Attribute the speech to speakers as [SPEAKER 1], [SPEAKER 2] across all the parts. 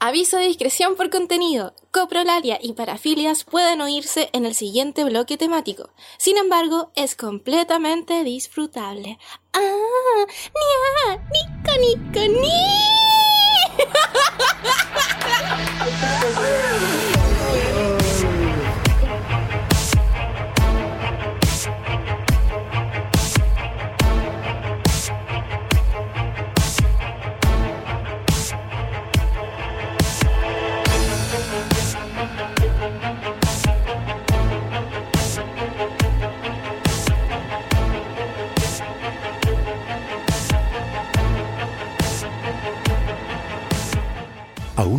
[SPEAKER 1] Aviso de discreción por contenido. Coprolalia y parafilias pueden oírse en el siguiente bloque temático. Sin embargo, es completamente disfrutable. ¡Ah! ¡Nia! ¡Nica, nica, ni!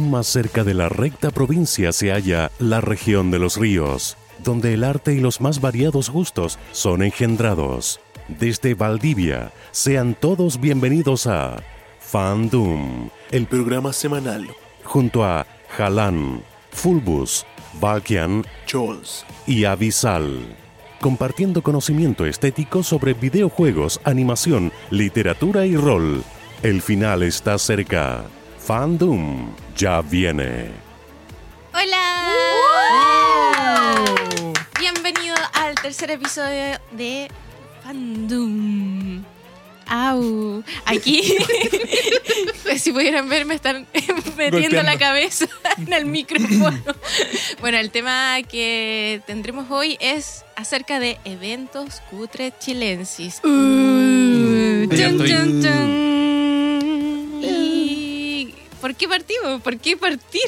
[SPEAKER 2] Aún más cerca de la recta provincia se halla la región de los ríos, donde el arte y los más variados gustos son engendrados. Desde Valdivia, sean todos bienvenidos a Fandom,
[SPEAKER 3] El programa semanal.
[SPEAKER 2] junto a Jalan, Fulbus, Valkian
[SPEAKER 3] Chols.
[SPEAKER 2] y Avisal, compartiendo conocimiento estético sobre videojuegos, animación, literatura y rol. El final está cerca. Fandom ya viene.
[SPEAKER 1] ¡Hola! Bienvenido al tercer episodio de Fandom. Au. Aquí, si pudieran ver, me están metiendo la cabeza en el micrófono. Bueno, el tema que tendremos hoy es acerca de eventos cutres chilensis. Uh, chun, chun, chun. ¿Y por qué partimos? ¿Por qué partir?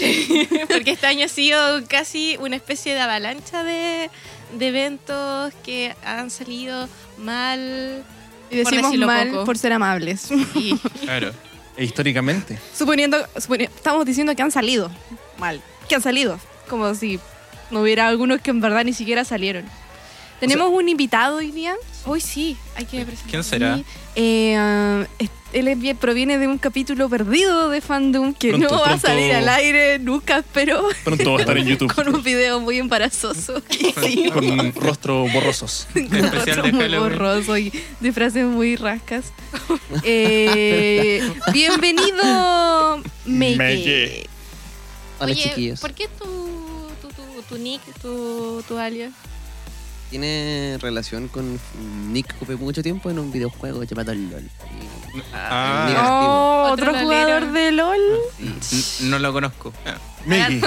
[SPEAKER 1] Porque este año ha sido casi una especie de avalancha de, de eventos que han salido mal.
[SPEAKER 4] Y
[SPEAKER 1] Por
[SPEAKER 4] decimos
[SPEAKER 1] decirlo
[SPEAKER 4] mal
[SPEAKER 1] poco.
[SPEAKER 4] por ser amables.
[SPEAKER 1] Y,
[SPEAKER 3] Claro. E históricamente.
[SPEAKER 4] Suponiendo, suponi- estamos diciendo que han salido mal. Que han salido. Como si no hubiera algunos que en verdad ni siquiera salieron. Tenemos un invitado hoy día.
[SPEAKER 1] hoy sí, hay que presentar.
[SPEAKER 3] ¿Quién será?
[SPEAKER 4] Eh, es- él es bien- proviene de un capítulo perdido de Fandom que
[SPEAKER 3] Pronto,
[SPEAKER 4] no va a
[SPEAKER 3] pronto.
[SPEAKER 4] salir al aire nunca, espero.
[SPEAKER 3] Pronto va a estar en YouTube.
[SPEAKER 4] Con un video muy embarazoso. Sí.
[SPEAKER 3] Con rostro borrosos.
[SPEAKER 4] Un
[SPEAKER 5] especial
[SPEAKER 4] rostro
[SPEAKER 5] de
[SPEAKER 4] muy borroso y de frases muy rascas. Eh, bienvenido, Meike.
[SPEAKER 3] Meike.
[SPEAKER 6] Hola
[SPEAKER 1] Oye,
[SPEAKER 6] chiquillos.
[SPEAKER 1] ¿por qué tu, tu, tu, tu nick, tu, tu alias?
[SPEAKER 6] Tiene relación con Nick ocupé mucho tiempo en un videojuego llamado LOL. Y-
[SPEAKER 5] Ah.
[SPEAKER 6] Activo.
[SPEAKER 4] Oh,
[SPEAKER 1] Otro
[SPEAKER 4] otro
[SPEAKER 1] lolero.
[SPEAKER 4] jugador de LOL.
[SPEAKER 5] N- No lo conozco.
[SPEAKER 3] Maggie,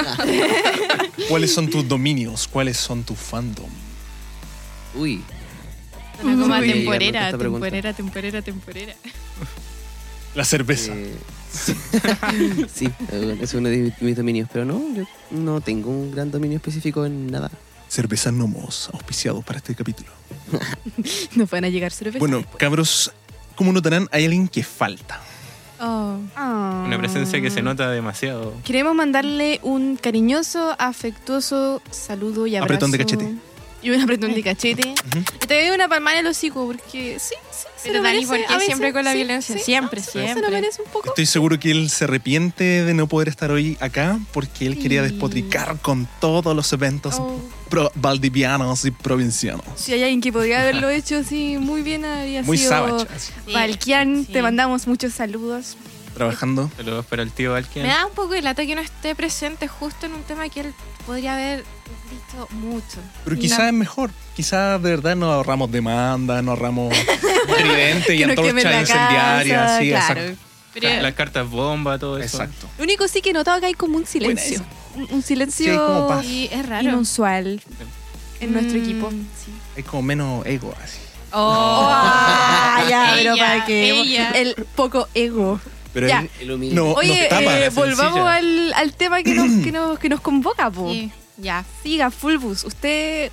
[SPEAKER 3] ¿cuáles son tus dominios? ¿Cuáles son tu fandom?
[SPEAKER 6] Uy,
[SPEAKER 1] Una como
[SPEAKER 4] Uy.
[SPEAKER 1] temporera, temporera, temporera, temporera.
[SPEAKER 3] La cerveza.
[SPEAKER 6] eh, sí, es uno de mis dominios, pero no, yo no tengo un gran dominio específico en nada.
[SPEAKER 3] Cerveza Nomos, auspiciado para este capítulo.
[SPEAKER 4] Nos van a llegar cervezas.
[SPEAKER 3] Bueno, cabros, como notarán, hay alguien que falta.
[SPEAKER 1] Oh.
[SPEAKER 4] Ah.
[SPEAKER 5] Una presencia que se nota demasiado.
[SPEAKER 4] Queremos mandarle un cariñoso, afectuoso saludo y abrazo.
[SPEAKER 3] Apretón de cachete.
[SPEAKER 4] Y un apretón de cachete. Y te doy una palmada en el hocico porque sí, sí. Se
[SPEAKER 1] Pero
[SPEAKER 4] lo
[SPEAKER 1] Dani,
[SPEAKER 4] merece
[SPEAKER 1] ¿por qué
[SPEAKER 4] a veces.
[SPEAKER 1] siempre con la
[SPEAKER 4] Sí,
[SPEAKER 1] violencia?
[SPEAKER 4] sí,
[SPEAKER 1] Siempre,
[SPEAKER 4] no, Se lo
[SPEAKER 1] siempre.
[SPEAKER 4] merece un poco.
[SPEAKER 3] Estoy seguro que él se arrepiente de no poder estar hoy acá porque él quería
[SPEAKER 4] Sí.
[SPEAKER 3] despotricar con todos los eventos
[SPEAKER 4] Oh.
[SPEAKER 3] pro- valdivianos y provincianos.
[SPEAKER 4] Si hay alguien que podría haberlo hecho así muy bien, habría
[SPEAKER 3] Muy
[SPEAKER 4] sido
[SPEAKER 3] savage, así,
[SPEAKER 1] Sí,
[SPEAKER 4] Valkian.
[SPEAKER 1] sí.
[SPEAKER 4] Te mandamos muchos saludos.
[SPEAKER 3] Trabajando.
[SPEAKER 5] Saludos para el tío Alkian.
[SPEAKER 1] Me da un poco de lata que no esté presente justo en un tema que él podría haber visto mucho.
[SPEAKER 3] Pero quizás
[SPEAKER 4] la-
[SPEAKER 3] es mejor. Quizás de verdad nos ahorramos demanda, nos ahorramos tridente y
[SPEAKER 4] no
[SPEAKER 3] incendiarias.
[SPEAKER 4] casa,
[SPEAKER 3] sí,
[SPEAKER 4] claro.
[SPEAKER 3] exacto.
[SPEAKER 1] Pero
[SPEAKER 5] Las cartas bomba, todo eso.
[SPEAKER 3] Exacto.
[SPEAKER 4] Lo único sí que he notado que hay como un silencio. Un, silencio
[SPEAKER 3] como paz.
[SPEAKER 1] sí, es raro.
[SPEAKER 4] inusual en nuestro
[SPEAKER 1] Mm,
[SPEAKER 4] equipo.
[SPEAKER 1] sí.
[SPEAKER 3] Hay como menos ego así.
[SPEAKER 1] Oh,
[SPEAKER 4] Ah, ya, pero
[SPEAKER 1] Ella,
[SPEAKER 4] para que el poco ego.
[SPEAKER 3] Pero
[SPEAKER 4] Ya.
[SPEAKER 6] El humilde.
[SPEAKER 3] no,
[SPEAKER 4] Oye,
[SPEAKER 3] nos tapa.
[SPEAKER 4] eh,
[SPEAKER 5] la
[SPEAKER 4] volvamos al, al tema que nos, que nos, que nos convoca, po.
[SPEAKER 1] Sí, ya.
[SPEAKER 4] Siga, Fulbus. Usted.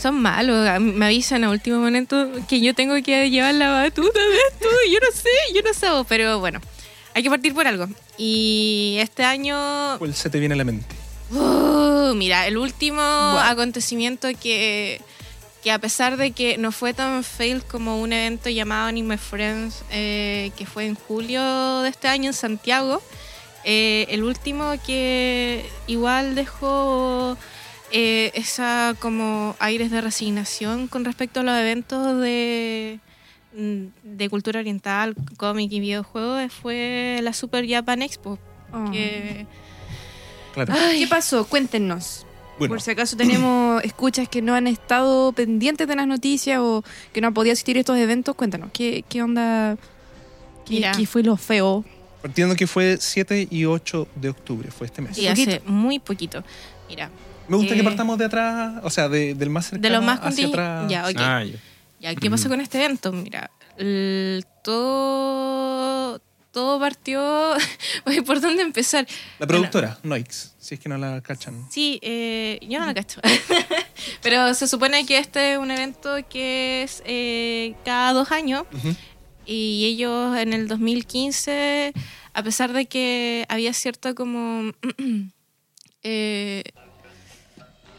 [SPEAKER 1] Son malos. Me avisan a último momento que yo tengo que llevar la batuta de esto. Yo no sé, yo no sé. Pero bueno, hay que partir por algo. Y este año
[SPEAKER 3] ¿Cuál se te viene a la mente?
[SPEAKER 1] Uh, mira, el último acontecimiento que, que a pesar de que no fue tan fail como un evento llamado Anime Friends, eh, que fue en julio de este año en Santiago, eh, el último que igual dejó eh, esa como aires de resignación con respecto a los eventos de, mm, de cultura oriental, cómic y videojuegos fue la Super Japan Expo
[SPEAKER 4] Oh.
[SPEAKER 1] Que-
[SPEAKER 3] Claro.
[SPEAKER 4] ¿Qué pasó? Cuéntenos.
[SPEAKER 3] Bueno,
[SPEAKER 4] Por si acaso tenemos escuchas que no han estado pendientes de las noticias o que no han podido asistir a estos eventos, cuéntanos, ¿qué, qué onda? ¿Qué,
[SPEAKER 1] Mira.
[SPEAKER 4] qué fue lo feo?
[SPEAKER 3] partiendo que fue 7 y 8 de octubre, fue este mes.
[SPEAKER 1] Sí, hace muy poquito. Mira,
[SPEAKER 3] Me gusta que
[SPEAKER 1] Eh,
[SPEAKER 3] partamos de atrás, o sea, de- del más cercano
[SPEAKER 1] de lo más
[SPEAKER 3] hacia atrás.
[SPEAKER 1] Ya, ok.
[SPEAKER 5] Ah, ya.
[SPEAKER 1] Ya, ¿qué pasó con este evento? Mira, el- todo, todo partió... ¿Por dónde empezar?
[SPEAKER 3] La
[SPEAKER 1] Bueno,
[SPEAKER 3] productora, Noix, si es que no la cachan.
[SPEAKER 1] Sí, eh, yo no lo cacho. Pero se supone que este es un evento que es eh, cada dos años. Y ellos en el 2015, a pesar de que había cierta como eh,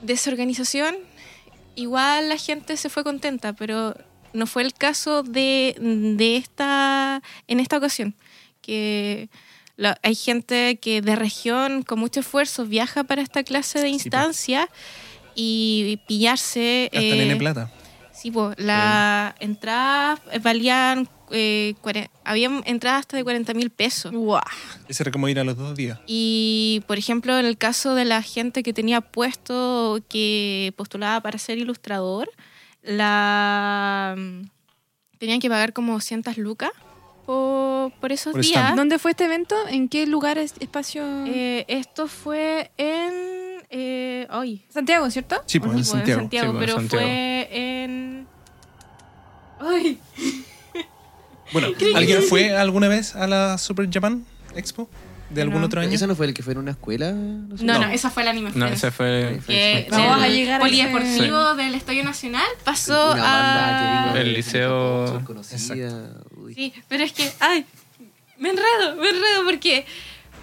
[SPEAKER 1] desorganización, igual la gente se fue contenta, pero no fue el caso de, de esta, en esta ocasión, que la- hay gente que de región con mucho esfuerzo viaja para esta clase de
[SPEAKER 3] Sí, po.
[SPEAKER 1] instancias y pillarse...
[SPEAKER 3] Hasta
[SPEAKER 1] eh,
[SPEAKER 3] Plata.
[SPEAKER 1] Sí, pues las entradas eh, valían, eh, habían entradas hasta de 40 mil pesos.
[SPEAKER 4] Guau.
[SPEAKER 3] Ese era como ir a los dos días.
[SPEAKER 1] Y, por ejemplo, en el caso de la gente que tenía puesto, que postulaba para ser ilustrador, la tenían que pagar como 200 lucas por, por esos
[SPEAKER 3] Por
[SPEAKER 1] días.
[SPEAKER 3] stand.
[SPEAKER 4] ¿Dónde fue este evento? ¿En qué lugar, es- espacio?
[SPEAKER 1] Eh, esto fue en... Eh, ay,
[SPEAKER 4] Santiago, ¿cierto?
[SPEAKER 3] Sí, pues en
[SPEAKER 1] Sí, pues,
[SPEAKER 3] Santiago.
[SPEAKER 5] Sí, pues,
[SPEAKER 1] pero
[SPEAKER 5] Santiago.
[SPEAKER 1] fue en... Ay,
[SPEAKER 3] Bueno, ¿alguien fue alguna vez a la Super Japan Expo? ¿De algún
[SPEAKER 1] No.
[SPEAKER 3] otro año?
[SPEAKER 6] ¿Ese no fue el que fue en una escuela? No, sé.
[SPEAKER 1] no, no,
[SPEAKER 3] No.
[SPEAKER 1] esa fue la Anime
[SPEAKER 5] No, ese fue
[SPEAKER 1] que
[SPEAKER 4] Vamos
[SPEAKER 1] del
[SPEAKER 4] a llegar a
[SPEAKER 1] polideportivo del Estadio Nacional pasó
[SPEAKER 6] Una banda
[SPEAKER 1] a...
[SPEAKER 6] que vino
[SPEAKER 5] El liceo-
[SPEAKER 6] conocida. Uy.
[SPEAKER 1] Sí, pero es que, ay, me enredo, me enredo porque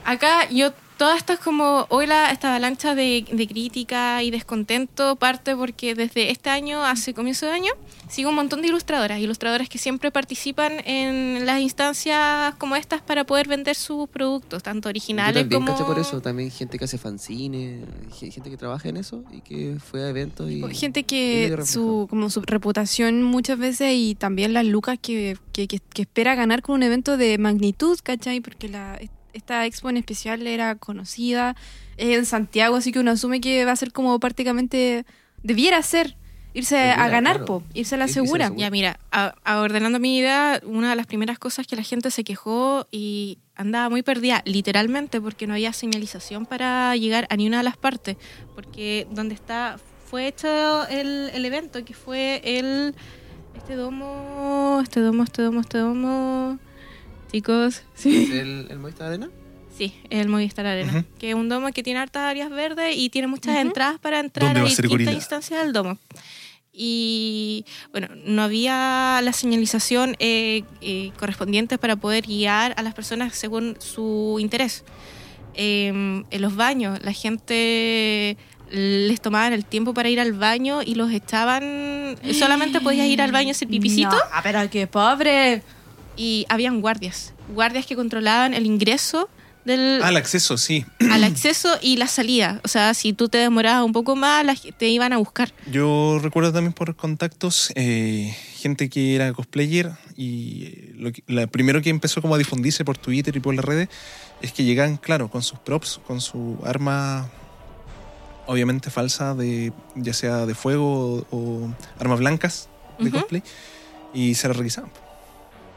[SPEAKER 1] acá yo, toda esta es como, hoy la, esta avalancha de, de crítica y descontento parte porque desde este año, hace comienzo de año, sigo un montón de ilustradoras, ilustradoras que siempre participan en las instancias como estas para poder vender sus productos, tanto
[SPEAKER 6] Yo
[SPEAKER 1] originales
[SPEAKER 6] también
[SPEAKER 1] como...
[SPEAKER 6] por eso, también gente que hace fanzines, ge- gente que trabaja en eso y que fue a eventos y...
[SPEAKER 4] Gente
[SPEAKER 6] y
[SPEAKER 4] que
[SPEAKER 6] medio
[SPEAKER 4] su, como su reputación muchas veces y también las lucas que, que, que- que espera ganar con un evento de magnitud, ¿cachai? Porque la, esta expo en especial era conocida es en Santiago, así que uno asume que va a ser como prácticamente, debiera ser, irse a ganar,
[SPEAKER 6] claro.
[SPEAKER 4] po, irse a la segura.
[SPEAKER 6] segura.
[SPEAKER 1] Ya, mira, a- a- ordenando mi idea, una de las primeras cosas que la gente se quejó y andaba muy perdida, literalmente, porque no había señalización para llegar a ni una de las partes. Porque donde está, fue hecho el, el evento, que fue el. Este domo, este domo, este domo, este domo. Chicos, sí.
[SPEAKER 6] ¿El, el Movistar Arena?
[SPEAKER 1] Sí, el Movistar Arena.
[SPEAKER 3] Ujú.
[SPEAKER 1] Que es un domo que tiene hartas áreas verdes y tiene muchas
[SPEAKER 4] Ujú.
[SPEAKER 1] entradas para entrar
[SPEAKER 3] ¿Dónde
[SPEAKER 1] a
[SPEAKER 3] va a
[SPEAKER 1] distintas instancias del domo. Y bueno, no había la señalización eh, eh, correspondiente para poder guiar a las personas según su interés. Eh, en los baños, la gente les tomaban el tiempo para ir al baño y los echaban. Solamente podías ir al baño a hacer pipicito
[SPEAKER 4] No, pero qué pobre.
[SPEAKER 1] Y habían guardias. Guardias que controlaban el ingreso del,
[SPEAKER 3] el acceso, sí.
[SPEAKER 1] al acceso y la salida. O sea, si tú te demorabas un poco más, te iban a buscar.
[SPEAKER 3] Yo recuerdo también por contactos eh, gente que era cosplayer y eh, lo que- la primero que empezó como a difundirse por Twitter y por las redes es que llegan, claro, con sus props, con su arma obviamente falsa de ya sea de fuego o, o armas blancas de
[SPEAKER 1] Ujú.
[SPEAKER 3] cosplay y se las requisaban.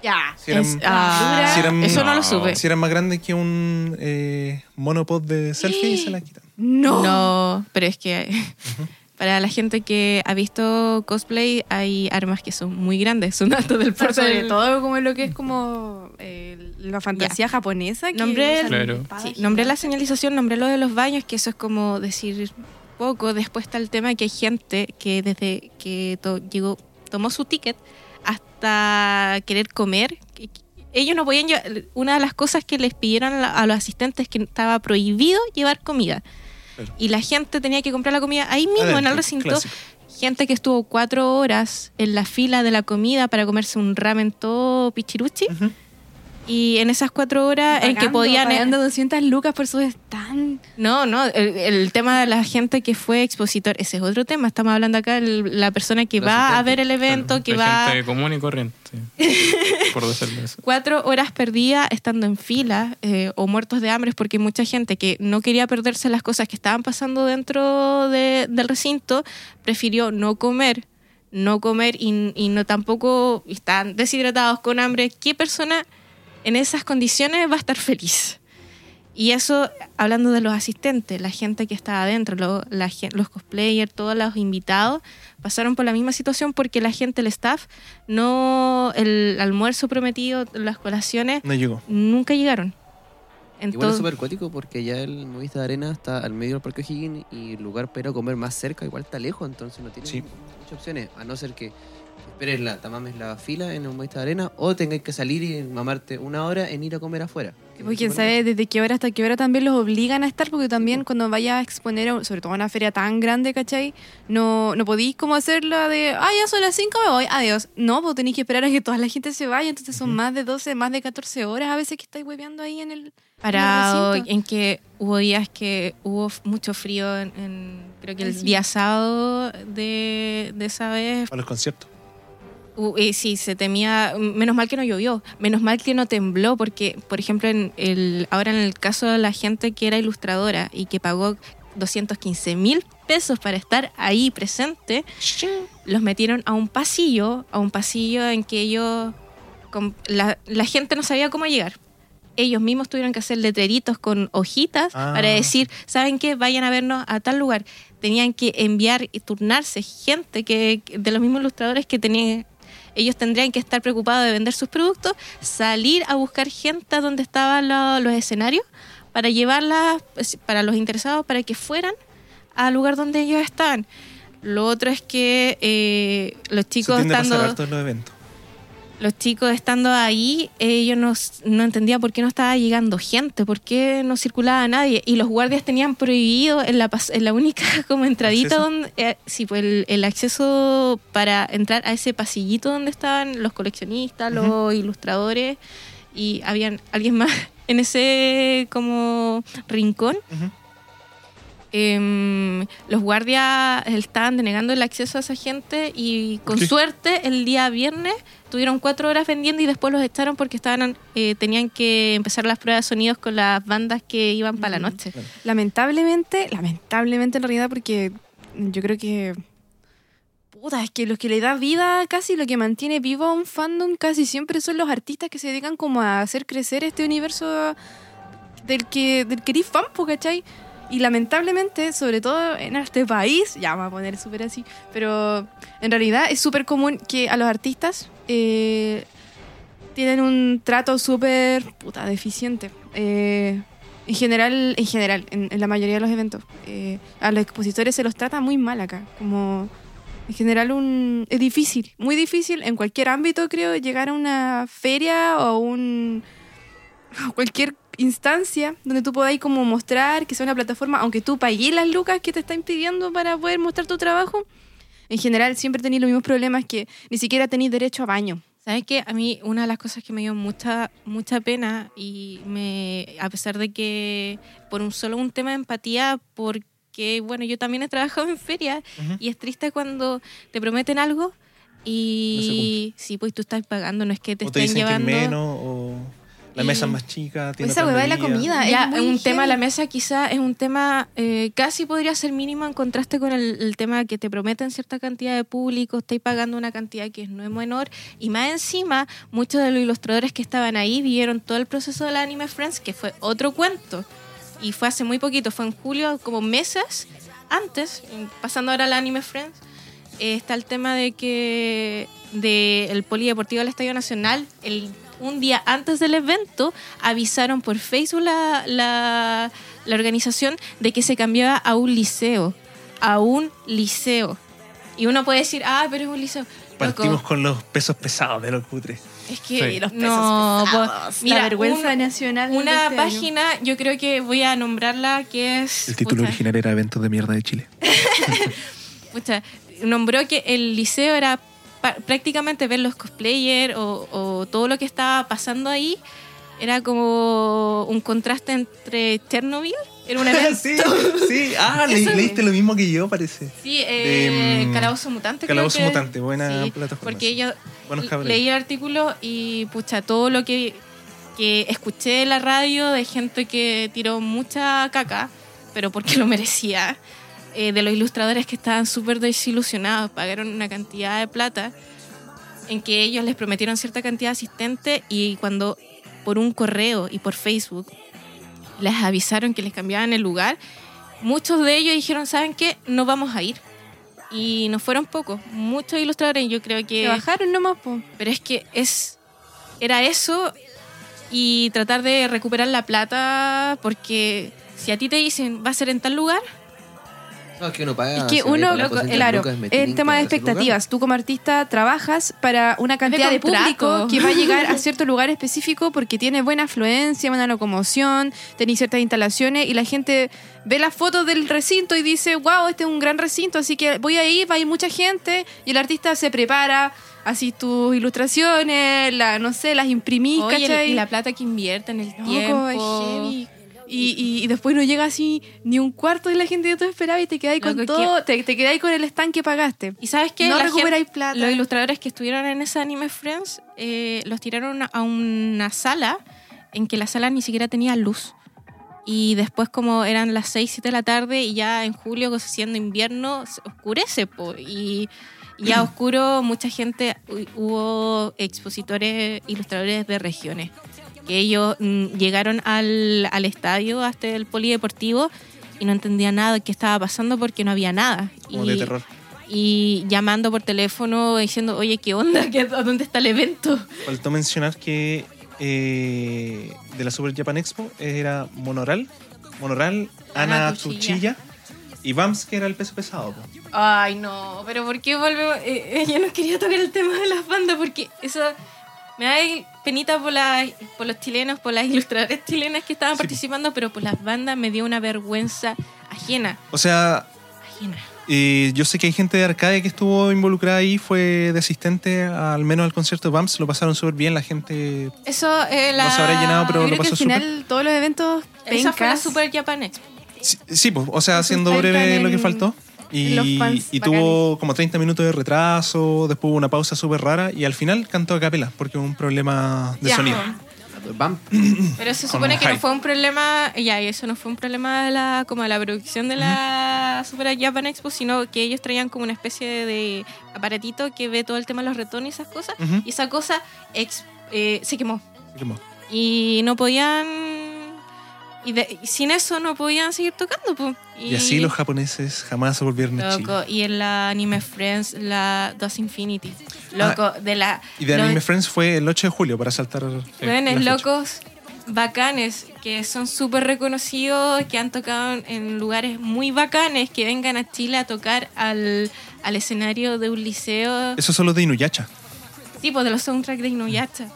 [SPEAKER 4] Ya.
[SPEAKER 3] Si eran,
[SPEAKER 1] Es- ah,
[SPEAKER 3] si eran-
[SPEAKER 1] eso no, lo supe.
[SPEAKER 3] si eran más grandes que un eh, monopod de selfie se las quitan.
[SPEAKER 4] No.
[SPEAKER 1] No, pero es que para la gente que ha visto cosplay hay armas que son muy grandes, son altas del
[SPEAKER 4] Por
[SPEAKER 1] porte
[SPEAKER 4] sobre todo como lo que es como eh, la fantasía japonesa. Que
[SPEAKER 1] Nombré-
[SPEAKER 4] usan
[SPEAKER 5] Claro.
[SPEAKER 4] espadas
[SPEAKER 1] Sí, nombré la señalización, nombré lo de los baños, que eso es como decir poco. Después está el tema que hay gente que desde que to- llegó, tomó su ticket hasta querer comer. Ellos no podían llevar, una de las cosas que les pidieron a, los asistentes es que estaba prohibido llevar comida. Y la gente tenía que comprar la comida ahí mismo en el recinto.
[SPEAKER 3] clásico.
[SPEAKER 1] Gente que estuvo cuatro horas en la fila de la comida para comerse un ramen todo pichiruchi. Y en esas cuatro horas en que podían...
[SPEAKER 4] Pagando 200 lucas por su stand.
[SPEAKER 1] No, no, el, el tema de la gente que fue expositor, ese es otro tema. Estamos hablando acá de la persona que va a ver el evento,
[SPEAKER 5] Claro,
[SPEAKER 1] que va
[SPEAKER 5] gente común y corriente. por decirlo eso.
[SPEAKER 1] cuatro horas perdidas estando en fila eh, o muertos de hambre porque mucha gente que no quería perderse las cosas que estaban pasando dentro de- del recinto prefirió no comer, no comer y, y no tampoco están deshidratados con hambre. ¿Qué persona en esas condiciones va a estar feliz? Y eso, hablando de los asistentes, la gente que estaba adentro, lo- la los cosplayers, todos los invitados, pasaron por la misma situación porque la gente, el staff, no, el almuerzo prometido, las colaciones,
[SPEAKER 3] No llegó.
[SPEAKER 1] nunca llegaron.
[SPEAKER 6] Igual es súper cuático porque ya el Movista de Arena está al medio del Parque O'Higgins y el lugar para comer más cerca igual está lejos, entonces no tiene
[SPEAKER 3] Sí.
[SPEAKER 6] Muchas opciones, a no ser que esperes la, te mames la fila en el Movista de Arena o tengas que salir y mamarte una hora en ir a comer afuera.
[SPEAKER 4] Pues
[SPEAKER 6] es
[SPEAKER 4] quién sabe desde qué hora hasta qué hora también los obligan a estar, porque también cuando vayas a exponer, a- sobre todo a una feria tan grande, ¿cachai? No, no podéis como hacerla de, ah, ya son las 5, me voy, adiós. No, pues tenéis que esperar a que toda la gente se vaya, entonces son más de 12, más de 14 horas a veces que estáis hueveando ahí en el...
[SPEAKER 1] parado, en que hubo días que hubo mucho frío, en, en- creo que el
[SPEAKER 4] sí.
[SPEAKER 1] día sábado de, de esa vez,
[SPEAKER 3] A los conciertos.
[SPEAKER 1] Uh, y sí, se temía, menos mal que no llovió, menos mal que no tembló, porque, por ejemplo, en el, ahora en el caso de la gente que era ilustradora y que pagó 215 mil pesos para estar ahí presente, los metieron a un pasillo, a un pasillo en que ellos, con- la, la gente no sabía cómo llegar. Ellos mismos tuvieron que hacer letreritos con hojitas
[SPEAKER 3] Ah.
[SPEAKER 1] para decir, ¿saben qué? Vayan a vernos a tal lugar. Tenían que enviar y turnarse gente que, de los mismos ilustradores que tenían ellos tendrían que estar preocupados de vender sus productos, salir a buscar gente a donde estaban lo- los escenarios para llevarlas pues, para los interesados para que fueran al lugar donde ellos estaban. Lo otro es que eh, los chicos estando
[SPEAKER 3] los eventos.
[SPEAKER 1] Los chicos estando ahí, ellos no, no entendían por qué no estaba llegando gente, por qué no circulaba nadie. Y los guardias tenían prohibido en la, en la única como entradita
[SPEAKER 3] ¿Acceso?
[SPEAKER 1] donde... eh, sí, pues el, el acceso para entrar a ese pasillito donde estaban los coleccionistas, los ilustradores y habían alguien más en ese como rincón. Em, los guardias estaban denegando el acceso a esa gente y con
[SPEAKER 3] qué?
[SPEAKER 1] suerte el día viernes tuvieron cuatro horas vendiendo y después los echaron porque estaban eh, tenían que empezar las pruebas de sonidos con las bandas que iban para la noche.
[SPEAKER 4] Lamentablemente, lamentablemente en realidad, porque yo creo que. Puta, es que lo que le da vida, casi lo que mantiene vivo a un fandom, casi siempre son los artistas que se dedican como a hacer crecer este universo del que, del que eres fan, ¿cachai? Y lamentablemente, sobre todo en este país, ya vamos a poner súper así, pero en realidad es súper común que a los artistas eh, tienen un trato súper puta deficiente. Eh, en general, en general, en, la mayoría de los eventos. Eh, a los expositores se los trata muy mal acá. Como en general un, es difícil, muy difícil en cualquier ámbito, creo, llegar a una feria o un cualquier instancia donde tú podáis como mostrar que sea una plataforma, aunque tú pagues las lucas que te está impidiendo para poder mostrar tu trabajo. En general siempre tenéis los mismos problemas que ni siquiera tenéis derecho a baño.
[SPEAKER 1] ¿Sabes qué? A mí una de las cosas que me dio mucha mucha pena y me a pesar de que por un solo un tema de empatía porque bueno, yo también he trabajado en feria
[SPEAKER 3] Ujú.
[SPEAKER 1] y es triste cuando te prometen algo y sí, pues tú estás pagando, no es que te
[SPEAKER 3] o te
[SPEAKER 1] estén
[SPEAKER 3] dicen
[SPEAKER 1] llevando
[SPEAKER 3] que es menos, o la
[SPEAKER 1] Y-
[SPEAKER 3] mesa es más chica. tiene
[SPEAKER 4] Esa de la comida. es
[SPEAKER 1] ya, un tema la mesa quizá es un tema eh, casi podría ser mínimo en contraste con el, el tema que te prometen cierta cantidad de público, estáis pagando una cantidad que no es menor y más encima muchos de los ilustradores que estaban ahí vieron todo el proceso de la Anime Friends que fue otro cuento y fue hace muy poquito, fue en julio como meses antes, pasando ahora a la Anime Friends eh, está el tema de que de el polideportivo del Estadio Nacional el un día antes del evento avisaron por Facebook la, la, la organización de que se cambiaba a un liceo a un liceo y uno puede decir ah pero es un liceo Loco,
[SPEAKER 3] Partimos con los pesos pesados de los cutres.
[SPEAKER 1] es que
[SPEAKER 5] Sí.
[SPEAKER 4] Los pesos
[SPEAKER 1] no
[SPEAKER 4] pesados,
[SPEAKER 1] po- mira
[SPEAKER 4] la vergüenza
[SPEAKER 1] un-
[SPEAKER 4] nacional.
[SPEAKER 1] una
[SPEAKER 4] este año.
[SPEAKER 1] página yo creo que voy a nombrarla que es
[SPEAKER 3] El título
[SPEAKER 1] pucha,
[SPEAKER 3] original era Eventos de Mierda de Chile.
[SPEAKER 1] pucha, nombró que el liceo era prácticamente ver los cosplayers o, o todo lo que estaba pasando ahí era como un contraste entre Chernobyl, era un evento.
[SPEAKER 3] sí, sí. Ah, le- leíste lo mismo que yo, parece.
[SPEAKER 1] Sí, eh,
[SPEAKER 3] De, mm,
[SPEAKER 1] Calabozo Mutante. creo
[SPEAKER 3] Calabozo
[SPEAKER 1] que-
[SPEAKER 3] Mutante, buena
[SPEAKER 1] Sí,
[SPEAKER 3] plataforma.
[SPEAKER 1] Porque yo leí el artículo y pucha, todo lo que, que escuché en la radio de gente que tiró mucha caca, pero porque lo merecía, eh, de los ilustradores que estaban súper desilusionados, pagaron una cantidad de plata en que ellos les prometieron cierta cantidad de asistentes y cuando por un correo y por Facebook les avisaron que les cambiaban el lugar, muchos de ellos dijeron, ¿saben qué? No vamos a ir. Y no fueron pocos, muchos ilustradores, yo creo que...
[SPEAKER 4] Bajaron nomás, po.
[SPEAKER 1] Pero es que es era eso y tratar de recuperar la plata porque si a ti te dicen va a ser en tal lugar,
[SPEAKER 6] No, es que uno paga.
[SPEAKER 4] Es que uno,
[SPEAKER 1] loco,
[SPEAKER 6] 200
[SPEAKER 4] claro, el tema de expectativas. Tú como artista trabajas para una cantidad de público que va a llegar a cierto lugar específico porque tiene buena afluencia, buena locomoción, tenéis ciertas instalaciones y la gente ve las fotos del recinto y dice, wow, este es un gran recinto, así que voy a ir, va a ir mucha gente y el artista se prepara, así tus ilustraciones, la, no sé, las imprimís,
[SPEAKER 1] oye,
[SPEAKER 4] ¿cachai?
[SPEAKER 1] y la plata que invierten, el
[SPEAKER 4] Loco,
[SPEAKER 1] tiempo.
[SPEAKER 4] es heavy. Y, y- y después no llega así ni un cuarto de la gente que tú esperabas y te quedáis con todo, te, te quedáis con el stand que pagaste.
[SPEAKER 1] Y sabes que
[SPEAKER 4] No recuperáis plata.
[SPEAKER 1] Los ilustradores que estuvieron en ese Anime Friends eh, los tiraron a una sala en que la sala ni siquiera tenía luz. Y después como eran las 6, 7 de la tarde y ya en julio, siendo invierno, se oscurece. po. Y ya oscuro, mucha gente, hu- hubo expositores, ilustradores de regiones, que ellos mm, llegaron al, al estadio, hasta el polideportivo, y no entendían nada de qué estaba pasando porque no había nada.
[SPEAKER 3] Como
[SPEAKER 1] y,
[SPEAKER 3] de terror.
[SPEAKER 1] y llamando por teléfono diciendo, oye, ¿qué onda? ¿Qué- ¿A dónde está el evento?
[SPEAKER 3] Faltó mencionar que eh, de la Super Japan Expo era Monoral, Monoral,
[SPEAKER 1] Ana
[SPEAKER 3] Ana. Tuchilla y Bams, que era el peso pesado. po.
[SPEAKER 1] Ay, no, pero ¿por qué volvemos? Eh, eh, yo no quería tocar el tema de las bandas porque eso me da penita por, la- por los chilenos, por las ilustradoras chilenas que estaban
[SPEAKER 3] Sí,
[SPEAKER 1] participando, pero por las bandas me dio una vergüenza ajena.
[SPEAKER 3] O sea,
[SPEAKER 1] Ajena.
[SPEAKER 3] eh, yo sé que hay gente de Arcadia que estuvo involucrada ahí, fue de asistente al menos al concierto de Bams, lo pasaron súper bien, la gente...
[SPEAKER 1] Eso eh, la...
[SPEAKER 3] No se habrá llenado, pero
[SPEAKER 4] Yo
[SPEAKER 3] lo
[SPEAKER 4] creo que
[SPEAKER 3] pasó
[SPEAKER 4] al final todos los eventos
[SPEAKER 1] Esa fue la Super Japan Expo.
[SPEAKER 3] Sí, sí, pues, o sea, siendo
[SPEAKER 4] Ahí
[SPEAKER 3] breve lo que faltó.
[SPEAKER 4] Los
[SPEAKER 3] Y,
[SPEAKER 4] fans
[SPEAKER 3] y tuvo como 30 minutos de retraso, después hubo una pausa súper rara y al final cantó a capela porque hubo un problema de
[SPEAKER 1] Ya.
[SPEAKER 3] sonido.
[SPEAKER 6] Bam.
[SPEAKER 1] Pero se supone que no fue un problema, ya, y eso no fue un problema de la, como de la producción de la Super Japan Expo, sino que ellos traían como una especie de, aparatito que ve todo el tema de los retornos y esas cosas, y esa cosa ex- eh, se quemó. Y no podían, y, de- y sin eso no podían seguir tocando. po.
[SPEAKER 3] Y así los japoneses jamás se volvieron a Chile.
[SPEAKER 1] Loco, y en la Anime Friends, la Dos Infinity. Loco, de la...
[SPEAKER 3] Ah, Y de
[SPEAKER 1] los-
[SPEAKER 3] Anime Friends fue el 8 de julio para saltar.
[SPEAKER 1] Jóvenes
[SPEAKER 3] la fecha.
[SPEAKER 1] locos bacanes que son súper reconocidos, que han tocado en lugares muy bacanes, que vengan a Chile a tocar al, al escenario de un liceo,
[SPEAKER 3] Esos son los de Inuyasha.
[SPEAKER 1] tipo de los soundtracks de Inuyasha.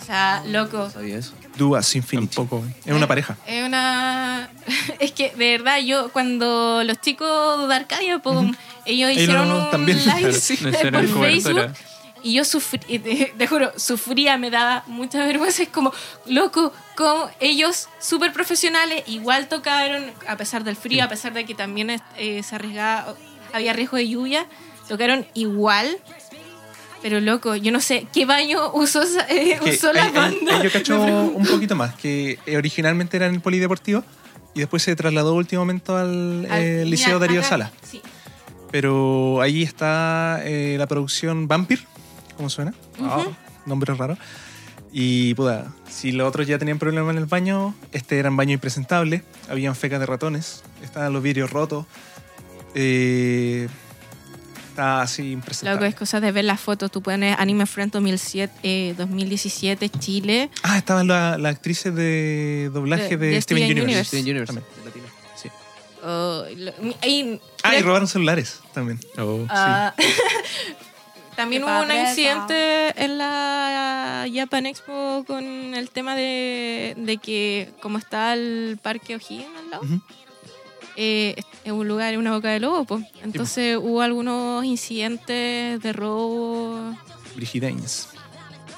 [SPEAKER 1] O sea, loco.
[SPEAKER 6] ¿Sabía eso?
[SPEAKER 3] Do As Infinity.
[SPEAKER 5] Tampoco.
[SPEAKER 3] Es una pareja.
[SPEAKER 1] Es una. Es que, de verdad, yo, cuando los chicos de Arcadia, po, ellos
[SPEAKER 3] Ellos
[SPEAKER 1] hicieron
[SPEAKER 3] no-
[SPEAKER 1] un
[SPEAKER 3] también.
[SPEAKER 1] live
[SPEAKER 3] Claro,
[SPEAKER 1] sí,
[SPEAKER 5] no
[SPEAKER 1] por. Facebook. Y yo sufrí, te, te juro, sufría, me daba mucha vergüenza. Es como, loco, como ellos, súper profesionales, igual tocaron, a pesar del frío, a pesar de que también eh, se arriesgaba, había riesgo de lluvia, tocaron igual. Pero loco, yo no sé qué baño usó, eh,
[SPEAKER 3] Que
[SPEAKER 1] usó la banda.
[SPEAKER 3] yo cacho un poquito más, que eh, originalmente era en el Polideportivo y después se trasladó momento al,
[SPEAKER 1] Al-
[SPEAKER 3] eh, Liceo
[SPEAKER 1] mira,
[SPEAKER 3] Darío Sala.
[SPEAKER 1] Sí.
[SPEAKER 3] Pero ahí está la producción Vampir, ¿cómo suena? Ah, nombre raro. Y puta, si los otros ya tenían problemas en el baño, este era un baño impresentable, habían fecas de ratones, estaban los vidrios rotos. Eh, está así
[SPEAKER 1] Loco,
[SPEAKER 3] impresentable.
[SPEAKER 1] es cosa de ver las fotos. Tú pones Anime Friend 2007, eh, 2017, Chile.
[SPEAKER 3] Ah, estaban la- las actrices de doblaje
[SPEAKER 1] De-
[SPEAKER 3] de,
[SPEAKER 1] de
[SPEAKER 3] Steven
[SPEAKER 1] Steven
[SPEAKER 3] Universe.
[SPEAKER 1] Universe.
[SPEAKER 6] Steven Universe.
[SPEAKER 3] También. Sí.
[SPEAKER 1] Oh, lo- y-
[SPEAKER 3] Ah, y robaron celulares también.
[SPEAKER 5] Oh.
[SPEAKER 1] ah, también
[SPEAKER 4] Qué
[SPEAKER 1] hubo un accidente en la Japan Expo con el tema de, de que, como está el parque O'Higgins al lado,
[SPEAKER 3] Ujú.
[SPEAKER 1] Eh, es un lugar, es una boca de lobo. po. Entonces hubo algunos incidentes de robo.
[SPEAKER 3] Brigidains.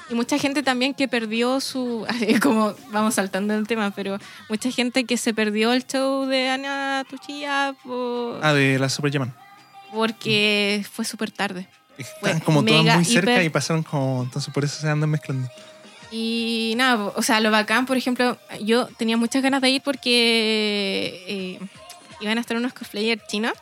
[SPEAKER 1] Y mucha gente también que perdió su. Como vamos saltando el tema, pero mucha gente que se perdió el show de Ana Tuchilla por-
[SPEAKER 3] Ah, de la Super Yaman.
[SPEAKER 1] porque fue súper tarde.
[SPEAKER 3] Están
[SPEAKER 1] Fue
[SPEAKER 3] como todas muy cerca
[SPEAKER 1] hiper-
[SPEAKER 3] y pasaron como. Entonces por eso se andan mezclando.
[SPEAKER 1] Y nada, o sea, lo bacán, por ejemplo, yo tenía muchas ganas de ir porque eh, iban a estar unos cosplayers chinos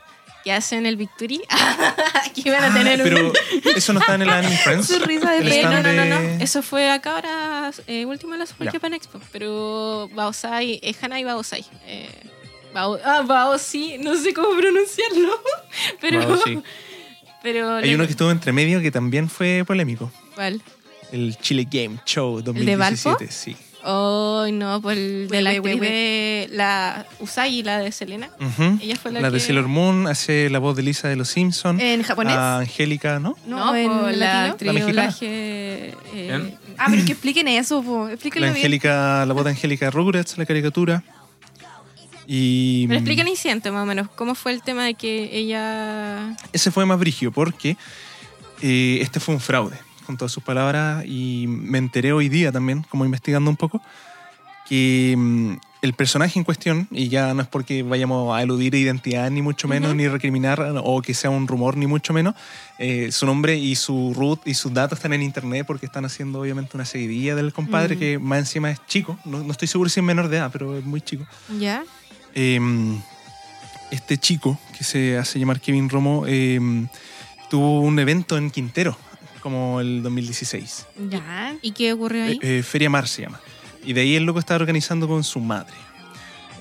[SPEAKER 1] que hacen el Victory, que iban a tener
[SPEAKER 3] Ah,
[SPEAKER 1] un...
[SPEAKER 3] pero eso no está en el Anime Friends.
[SPEAKER 4] Su risa de
[SPEAKER 3] El
[SPEAKER 1] Eh, no, no, no, no,
[SPEAKER 3] de-
[SPEAKER 1] eso fue acá ahora, eh, último de la Super. Japan Expo, pero Baosai, es Hanai Baosai. Eh, Bao, ah, Baosi, no sé cómo pronunciarlo, pero...
[SPEAKER 3] Hay uno que estuvo entre medio que también fue polémico.
[SPEAKER 1] ¿Cuál?
[SPEAKER 3] El Chile Game Show
[SPEAKER 1] ¿El de Valpo?
[SPEAKER 3] 2017. Sí.
[SPEAKER 1] Oh, no, por el de la actriz de la Usagi, la de Selena. Ella fue la
[SPEAKER 3] La de Sailor Moon hace la voz de Lisa de los Simpsons.
[SPEAKER 4] ¿En japonés?
[SPEAKER 3] A Angélica, ¿no?
[SPEAKER 1] No,
[SPEAKER 4] en
[SPEAKER 1] por la actriz
[SPEAKER 3] ¿La
[SPEAKER 1] eh.
[SPEAKER 4] Ah, pero que expliquen eso, po.
[SPEAKER 3] La
[SPEAKER 4] Explíquenlo bien.
[SPEAKER 3] Angélica, la voz de Angélica Rugrats, la caricatura. Y
[SPEAKER 1] Pero explica el incidente más o menos. ¿Cómo fue el tema de que ella.
[SPEAKER 3] ese fue más brigio porque eh, este fue un fraude, con todas sus palabras. Y me enteré hoy día también, como investigando un poco, que mm, el personaje en cuestión, y ya no es porque vayamos a eludir identidad, ni mucho menos,
[SPEAKER 1] Ujú.
[SPEAKER 3] ni recriminar, o que sea un rumor, ni mucho menos, eh, su nombre y su root y sus datos están en internet porque están haciendo obviamente una seguidilla del compadre,
[SPEAKER 1] Mm.
[SPEAKER 3] que más encima es chico. No, no estoy seguro si es menor de edad, pero es muy chico.
[SPEAKER 1] ¿Ya?
[SPEAKER 3] Eh, este chico, que se hace llamar Kevin Romo, eh, tuvo un evento en Quintero, como el 2016.
[SPEAKER 4] Ya.
[SPEAKER 1] ¿Y qué ocurrió ahí?
[SPEAKER 3] Eh, eh, Feria Mar se llama. Y de ahí el loco estaba organizando con su madre.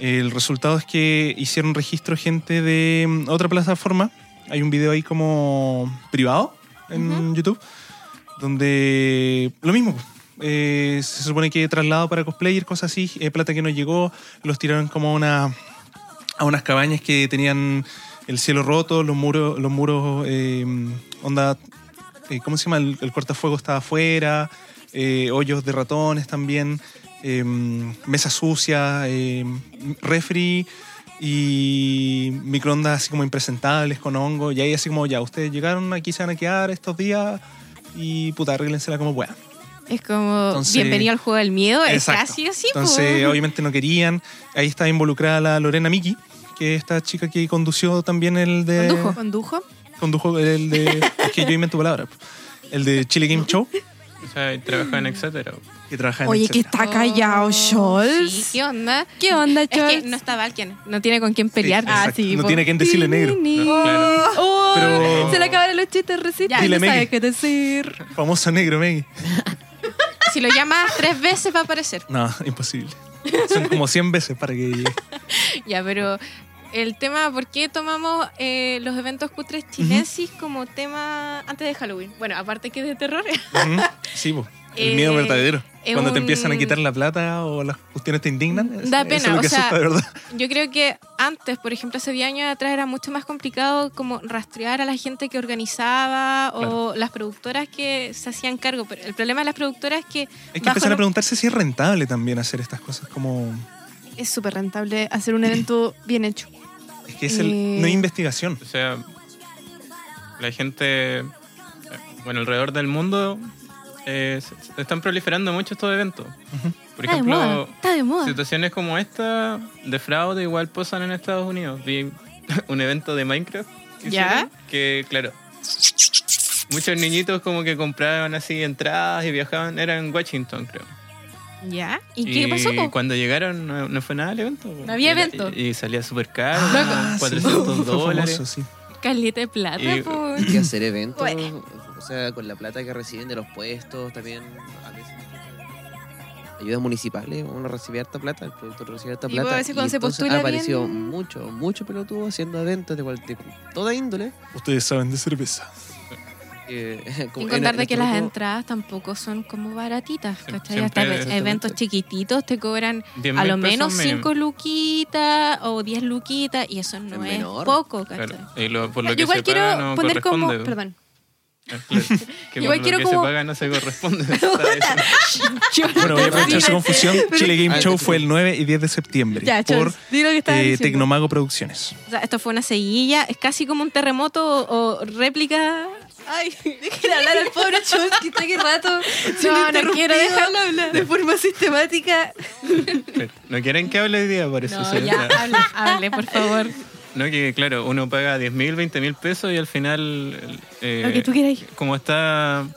[SPEAKER 3] El resultado es que hicieron registro gente de mm, otra plataforma. Hay un video ahí como privado en. YouTube, donde lo mismo. eh, se supone que traslado para cosplayer, cosas así, plata que no llegó, los tiraron como a, una, a unas cabañas que tenían el cielo roto, los muros, los muros, onda, eh, ¿cómo se llama? El, el cortafuego estaba afuera, eh, hoyos de ratones también, eh, mesa sucia, eh, refri y microondas así como impresentables con hongo. Y ahí así como, ya, ustedes llegaron, aquí se van a quedar estos días y puta, arréglensela como puedan.
[SPEAKER 1] Es como
[SPEAKER 3] Entonces-
[SPEAKER 1] bienvenido al juego del miedo. Es casi así,
[SPEAKER 3] Entonces,
[SPEAKER 1] po.
[SPEAKER 3] obviamente no querían. Ahí está involucrada la Lorena Miki, que es esta chica que condució también el de...
[SPEAKER 4] ¿Condujo? ¿Condujo?
[SPEAKER 3] Condujo el de... es que yo invento palabras. El de Chile Game Show,
[SPEAKER 5] O sea, y trabaja en etcétera.
[SPEAKER 3] que trabaja en
[SPEAKER 4] Oye, que
[SPEAKER 3] etcétera.
[SPEAKER 4] está callado,
[SPEAKER 1] Oh,
[SPEAKER 4] Scholz.
[SPEAKER 1] Sí, ¿qué onda?
[SPEAKER 4] ¿Qué onda,
[SPEAKER 1] Es que
[SPEAKER 4] Scholz?
[SPEAKER 1] no está Valken, no tiene con quién pelear.
[SPEAKER 3] Sí, exacto. no tiene quien decirle negro.
[SPEAKER 5] No, claro.
[SPEAKER 4] Oh,
[SPEAKER 3] Pero-
[SPEAKER 4] Se le acabaron los chistes recién.
[SPEAKER 1] Ya,
[SPEAKER 3] dile,
[SPEAKER 4] no sabe
[SPEAKER 3] Meggy.
[SPEAKER 4] qué decir.
[SPEAKER 3] Famoso negro, Meggy.
[SPEAKER 1] Si lo llamas tres veces va a aparecer.
[SPEAKER 3] No, imposible. Son como 100 veces para que llegue.
[SPEAKER 1] Ya, pero el tema, ¿por qué tomamos eh, los eventos cutres chinesis como tema antes de Halloween? Bueno, aparte que de terror.
[SPEAKER 3] Ujú. Sí, po. El
[SPEAKER 1] Eh,
[SPEAKER 3] miedo verdadero.
[SPEAKER 1] es
[SPEAKER 3] Cuando te empiezan a quitar la plata o las cuestiones te indignan. es-
[SPEAKER 1] Da
[SPEAKER 3] Eso
[SPEAKER 1] pena,
[SPEAKER 3] es lo
[SPEAKER 1] o
[SPEAKER 3] que
[SPEAKER 1] sea,
[SPEAKER 3] asusta, de verdad.
[SPEAKER 1] Yo creo que antes, por ejemplo, hace 10 años atrás era mucho más complicado como rastrear a la gente que organizaba o las productoras que se hacían cargo. Pero el problema de las productoras es que...
[SPEAKER 3] Hay que
[SPEAKER 1] bajo
[SPEAKER 3] empezar a preguntarse si es rentable también hacer estas cosas como...
[SPEAKER 4] Es súper rentable hacer un evento bien hecho.
[SPEAKER 3] Es que es el,
[SPEAKER 4] Eh.
[SPEAKER 3] no hay investigación.
[SPEAKER 5] O sea, la gente, eh, bueno, alrededor del mundo eh, se- se están proliferando mucho estos eventos. Por
[SPEAKER 4] Está de moda.
[SPEAKER 5] ejemplo,
[SPEAKER 4] Está de moda.
[SPEAKER 5] situaciones como esta de fraude igual pasan en Estados Unidos. Vi un evento de Minecraft que,
[SPEAKER 1] ¿Ya?
[SPEAKER 5] hicieron, que claro, muchos niñitos como que compraban así entradas y viajaban, era en Washington creo.
[SPEAKER 1] ¿Ya? ¿Y, qué pasó? po?
[SPEAKER 5] cuando llegaron no, no fue nada el evento.
[SPEAKER 1] No había
[SPEAKER 5] Era-
[SPEAKER 1] evento.
[SPEAKER 5] Y, y salía súper caro,
[SPEAKER 3] Ah, sí.
[SPEAKER 5] 400
[SPEAKER 3] Fue
[SPEAKER 5] dólares.
[SPEAKER 3] famoso, sí.
[SPEAKER 1] Caleta de plata,
[SPEAKER 5] Y-
[SPEAKER 1] po.
[SPEAKER 6] Hay que hacer eventos,
[SPEAKER 1] Bueno.
[SPEAKER 6] o sea, con la plata que reciben de los puestos, también a veces ayudas municipales, uno recibe harta plata, el productor recibe harta
[SPEAKER 4] Y
[SPEAKER 6] plata.
[SPEAKER 4] a veces cuando se
[SPEAKER 6] entonces
[SPEAKER 4] postula
[SPEAKER 6] ha aparecido
[SPEAKER 4] bien-
[SPEAKER 6] mucho, mucho pelotudo haciendo eventos de, cual- de toda índole.
[SPEAKER 3] Ustedes saben de cerveza.
[SPEAKER 6] Eh,
[SPEAKER 1] Sin
[SPEAKER 6] en
[SPEAKER 1] contar de que las entradas tampoco son como baratitas, ¿cachai? Hasta eventos chiquititos te cobran
[SPEAKER 5] 10
[SPEAKER 1] a lo menos
[SPEAKER 5] pesos mínimo.
[SPEAKER 1] 5 luquitas o 10 luquitas y eso no
[SPEAKER 6] Es
[SPEAKER 1] es, poco, ¿cachai?
[SPEAKER 5] Claro, y lo- por lo
[SPEAKER 4] Yo
[SPEAKER 5] que
[SPEAKER 4] igual
[SPEAKER 5] se
[SPEAKER 4] quiero
[SPEAKER 5] paga no
[SPEAKER 4] poner como. Perdón.
[SPEAKER 5] Ah. Que
[SPEAKER 4] Igual quiero
[SPEAKER 5] lo que
[SPEAKER 4] como-
[SPEAKER 5] se paga no se corresponde.
[SPEAKER 3] Bueno, voy a aprovechar su confusión. Chile Game
[SPEAKER 6] Ah,
[SPEAKER 3] Show fue el 9 y 10 de septiembre
[SPEAKER 4] Ya,
[SPEAKER 3] por eh. Tecnomago Producciones.
[SPEAKER 1] O sea, esto fue una seguilla, es casi como un terremoto o, o réplica
[SPEAKER 4] Ay, déjenme hablar al pobre Schultz que está aquí rato.
[SPEAKER 1] No, no quiero dejarlo hablar.
[SPEAKER 4] De forma sistemática.
[SPEAKER 5] No quieren que hable hoy día, por eso.
[SPEAKER 1] No, ya, hable, hable, por favor.
[SPEAKER 5] No, que claro, uno paga 10 mil, 20 mil pesos y al final. eh,
[SPEAKER 4] Lo que tú quieras.
[SPEAKER 5] Como está.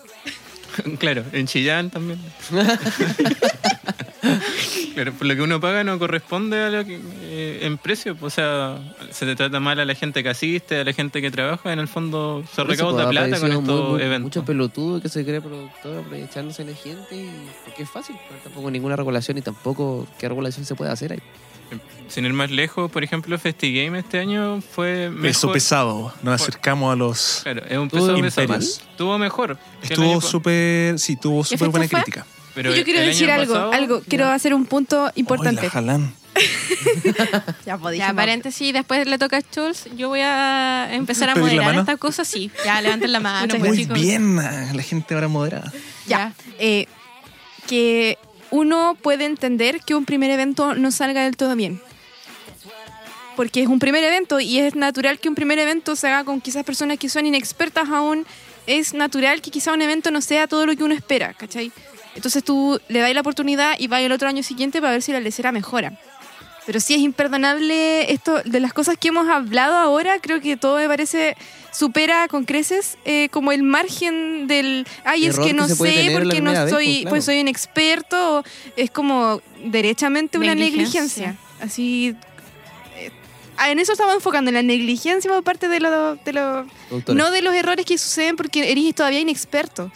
[SPEAKER 5] Claro, en Chillán también. Claro, por lo que uno paga no corresponde a lo que, en precio. O sea, se te trata mal a la gente que asiste, a la gente que trabaja. En el fondo se recauda
[SPEAKER 6] pues,
[SPEAKER 5] plata con estos
[SPEAKER 6] muy- muy-
[SPEAKER 5] eventos.
[SPEAKER 6] Mucho pelotudo que se cree productor aprovechándose de la gente y porque es fácil, tampoco ninguna regulación y tampoco qué regulación se puede hacer ahí.
[SPEAKER 5] Sin ir más lejos, por ejemplo, FestiGame este año fue mejor.
[SPEAKER 3] Peso pesado. Nos acercamos a los.
[SPEAKER 5] Claro, es un
[SPEAKER 6] Tuvo
[SPEAKER 5] peso pesado. Estuvo mejor.
[SPEAKER 3] Estuvo súper. Sí, tuvo súper buena
[SPEAKER 1] fue?
[SPEAKER 3] crítica.
[SPEAKER 5] pero
[SPEAKER 4] Yo quiero decir algo,
[SPEAKER 5] pasado-
[SPEAKER 4] algo. Quiero hacer un punto importante. ya, pues,
[SPEAKER 1] Ya, paréntesis, después le toca a Schultz. Yo voy a empezar a
[SPEAKER 3] ¿Pedir la
[SPEAKER 1] moderar
[SPEAKER 3] mano?
[SPEAKER 1] esta cosa, sí. Ya, levanten la mano, pues,
[SPEAKER 3] Muy
[SPEAKER 1] chicos.
[SPEAKER 3] bien, ah, la gente ahora moderada.
[SPEAKER 4] Ya. eh, que uno puede entender que un primer evento no salga del todo bien. Porque es un primer evento y es natural que un primer evento se haga con quizás personas que son inexpertas aún. Es natural que quizás un evento no sea todo lo que uno espera, ¿cachai? Entonces tú le das la oportunidad y vas el otro año siguiente para ver si la lecera mejora. Pero sí es imperdonable esto de las cosas que hemos hablado ahora. Creo que todo me parece supera con creces eh, como el margen del ay es
[SPEAKER 6] Error
[SPEAKER 4] que
[SPEAKER 6] que
[SPEAKER 4] no sé porque no
[SPEAKER 6] primera vez,
[SPEAKER 4] soy
[SPEAKER 6] pues,
[SPEAKER 4] pues, soy un experto o es como derechamente una
[SPEAKER 1] Negligencia.
[SPEAKER 4] negligencia así eh, en eso estamos enfocando en la negligencia por parte de los de
[SPEAKER 6] Productores.
[SPEAKER 4] no de los errores que suceden porque eres todavía inexperto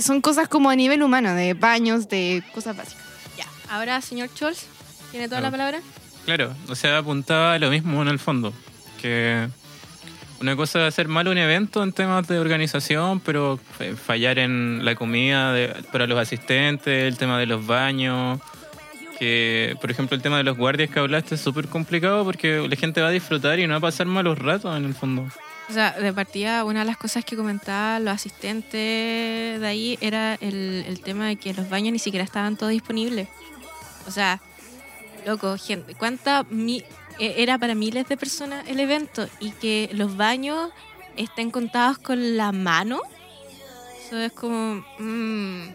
[SPEAKER 4] son cosas como a nivel humano de baños de cosas básicas
[SPEAKER 1] Ya, ahora, señor Schultz, ¿tiene toda la palabra?
[SPEAKER 5] Claro, o sea, apuntaba a lo mismo en el fondo. Que una cosa es hacer mal un evento en temas de organización, pero fa- fallar en la comida de- para los asistentes, el tema de los baños. Que, por ejemplo, el tema de los guardias que hablaste es súper complicado porque la gente va a disfrutar y no va a pasar malos ratos en el fondo.
[SPEAKER 1] O sea, de partida, una de las cosas que comentaban los asistentes de ahí era el, el tema de que los baños ni siquiera estaban todos disponibles. O sea, loco, gente, ¿cuánta mi- e- era para miles de personas el evento y que los baños estén contados con la mano? Eso es como... mm,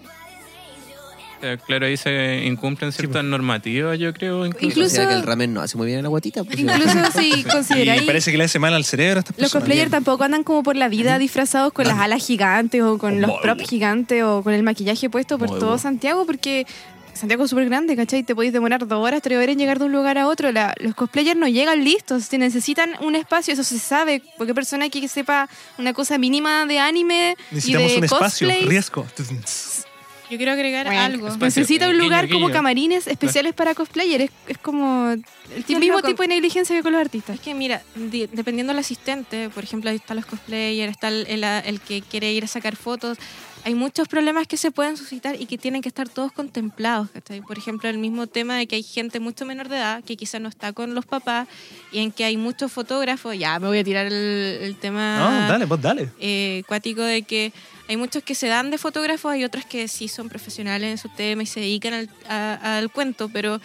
[SPEAKER 5] sea, claro, ahí se incumplen ciertas normativas, yo creo. Incluso.
[SPEAKER 4] Incluso-
[SPEAKER 6] que el ramen no hace muy bien a la guatita. pues,
[SPEAKER 4] incluso si
[SPEAKER 3] Y
[SPEAKER 4] consideráis
[SPEAKER 3] parece que le hace mal al cerebro a estas
[SPEAKER 4] Los cosplayers tampoco andan como por la vida disfrazados con las alas gigantes o con los props gigantes o con el maquillaje puesto por
[SPEAKER 3] Muy
[SPEAKER 4] todo
[SPEAKER 3] bueno.
[SPEAKER 4] Santiago porque Santiago es súper grande, ¿cachai? Te podéis demorar dos horas, tres horas en llegar de un lugar a otro. La- los cosplayers no llegan listos, si necesitan un espacio, eso se sabe. Porque persona que sepa una cosa mínima de anime
[SPEAKER 3] Necesitamos
[SPEAKER 4] y de
[SPEAKER 3] un espacio,
[SPEAKER 4] cosplay,
[SPEAKER 3] riesgo.
[SPEAKER 1] yo quiero agregar
[SPEAKER 4] Bueno,
[SPEAKER 1] algo.
[SPEAKER 5] espacio.
[SPEAKER 4] necesita un
[SPEAKER 5] Guiño,
[SPEAKER 4] lugar como camarines especiales para cosplayers. Es, es como el mismo
[SPEAKER 1] loco.
[SPEAKER 4] tipo de negligencia que con los artistas.
[SPEAKER 1] Es que mira, di- dependiendo del asistente, por ejemplo, ahí están los cosplayers, está el, el- el que quiere ir a sacar fotos, hay muchos problemas que se pueden suscitar y que tienen que estar todos contemplados. ¿cachai? Por ejemplo, el mismo tema de que hay gente mucho menor de edad que quizás no está con los papás y en que hay muchos fotógrafos, ya me voy a tirar el, el tema
[SPEAKER 3] No, dale, vos dale.
[SPEAKER 1] eh, cuático de que hay muchos que se dan de fotógrafos, hay otros que sí son profesionales en su tema y se dedican al, a- al cuento, pero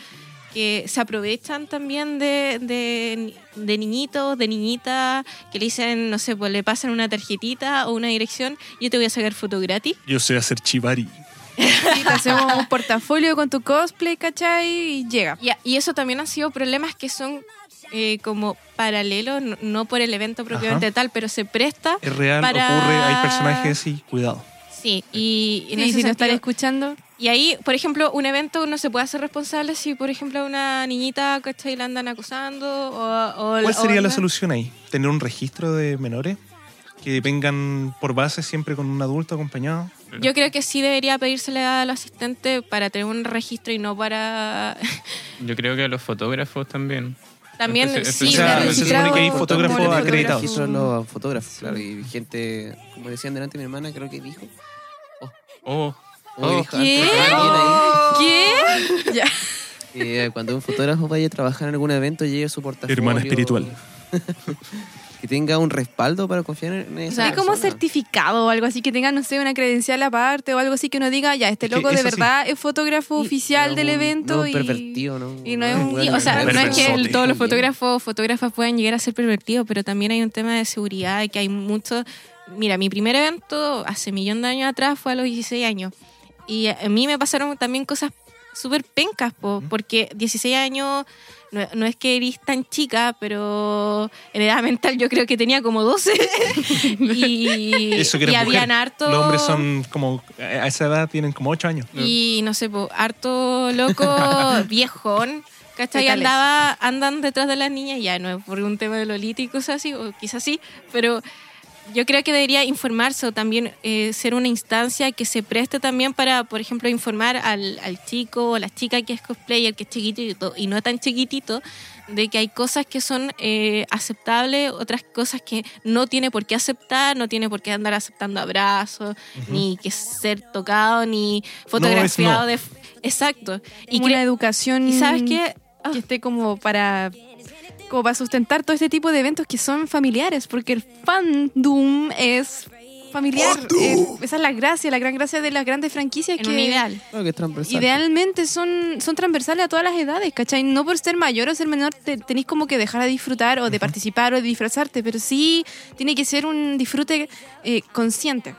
[SPEAKER 1] que se aprovechan también de, de, de niñitos, de niñitas, que le dicen, no sé, pues le pasan una tarjetita o una dirección, yo te voy a sacar foto gratis.
[SPEAKER 3] Yo sé hacer chivari.
[SPEAKER 4] Sí, te hacemos un portafolio con tu cosplay, ¿cachai? Y llega.
[SPEAKER 1] Y, y eso también han sido problemas que son eh, como paralelos, no, no por el evento propiamente tal, pero se presta.
[SPEAKER 3] Es real,
[SPEAKER 1] Para-
[SPEAKER 3] ocurre, hay personajes así, cuidado.
[SPEAKER 1] Sí, y
[SPEAKER 4] Sí,
[SPEAKER 1] ese
[SPEAKER 4] si no están
[SPEAKER 1] sentido-
[SPEAKER 4] escuchando.
[SPEAKER 1] Y ahí, por ejemplo, un evento no se puede hacer responsable si, por ejemplo, a una niñita, ¿cachai? La andan acusando o... o
[SPEAKER 3] ¿Cuál sería la solución ahí? ¿Tener un registro de menores? Que vengan por base siempre con un adulto acompañado.
[SPEAKER 1] Yo creo que sí debería pedírsele al asistente para tener un registro y no para...
[SPEAKER 5] Yo creo que a los fotógrafos también.
[SPEAKER 1] También, sí,
[SPEAKER 3] o sea, se supone que hay fotógrafos
[SPEAKER 1] fotógrafo.
[SPEAKER 3] acreditados.
[SPEAKER 6] Registro los fotógrafos, claro. Y gente, como decían delante mi hermana, creo que dijo.
[SPEAKER 5] Oh,
[SPEAKER 6] o
[SPEAKER 5] Oh.
[SPEAKER 4] ¿Qué? ¿Qué? ya.
[SPEAKER 6] eh, cuando un fotógrafo vaya a trabajar en algún evento, lleve su portafolio.
[SPEAKER 3] Hermana espiritual.
[SPEAKER 6] que tenga un respaldo para confiar en esa
[SPEAKER 1] sea,
[SPEAKER 4] como certificado o algo así que tenga, no sé, una credencial aparte o algo así que uno diga, ya, este loco de
[SPEAKER 3] sí.
[SPEAKER 4] verdad es fotógrafo
[SPEAKER 1] Y-
[SPEAKER 4] oficial
[SPEAKER 6] No,
[SPEAKER 4] del
[SPEAKER 6] un-
[SPEAKER 4] evento
[SPEAKER 6] no, un
[SPEAKER 4] y,
[SPEAKER 6] pervertido, ¿no?
[SPEAKER 4] y no es un-
[SPEAKER 1] o sea, no es que todos los fotógrafos fotógrafas pueden llegar a ser pervertidos, pero también hay un tema de seguridad y que hay mucho mira, mi primer evento hace millón de años atrás fue a los 16 años. Y a mí me pasaron también cosas súper pencas, po, porque 16 años no, no es que eres tan chica, pero en edad mental yo creo que tenía como 12. y
[SPEAKER 3] Eso que
[SPEAKER 1] y habían
[SPEAKER 3] mujer.
[SPEAKER 1] harto...
[SPEAKER 3] Los hombres son como, a esa edad tienen como 8 años.
[SPEAKER 1] Y no sé, po, harto loco, viejón, ¿cachai? Andaba, andan detrás de las niñas, ya no es por un tema de Lolita y cosas así, o quizás sí, pero yo creo que debería informarse o también eh, ser una instancia que se preste también para, por ejemplo, informar al, al chico o la chica que es cosplayer, que es chiquitito y no tan chiquitito, de que hay cosas que son eh, aceptables, otras cosas que no tiene por qué aceptar, no tiene por qué andar aceptando abrazos, ni que ser tocado, ni fotografiado
[SPEAKER 3] no.
[SPEAKER 1] de... Exacto.
[SPEAKER 4] Y
[SPEAKER 1] Y,
[SPEAKER 4] una educación
[SPEAKER 1] y sabes qué? Ah,
[SPEAKER 4] que esté como para como para sustentar todo este tipo de eventos que son familiares, porque el fandom es familiar. Eh, esa es la gracia, la gran gracia de las grandes franquicias
[SPEAKER 1] en
[SPEAKER 4] que
[SPEAKER 1] un ideal.
[SPEAKER 6] Que es transversal.
[SPEAKER 4] Idealmente son, son transversales a todas las edades, ¿cachai? No por ser mayor o ser menor te, tenéis como que dejar de disfrutar o de participar o de disfrazarte, pero sí tiene que ser un disfrute eh, consciente.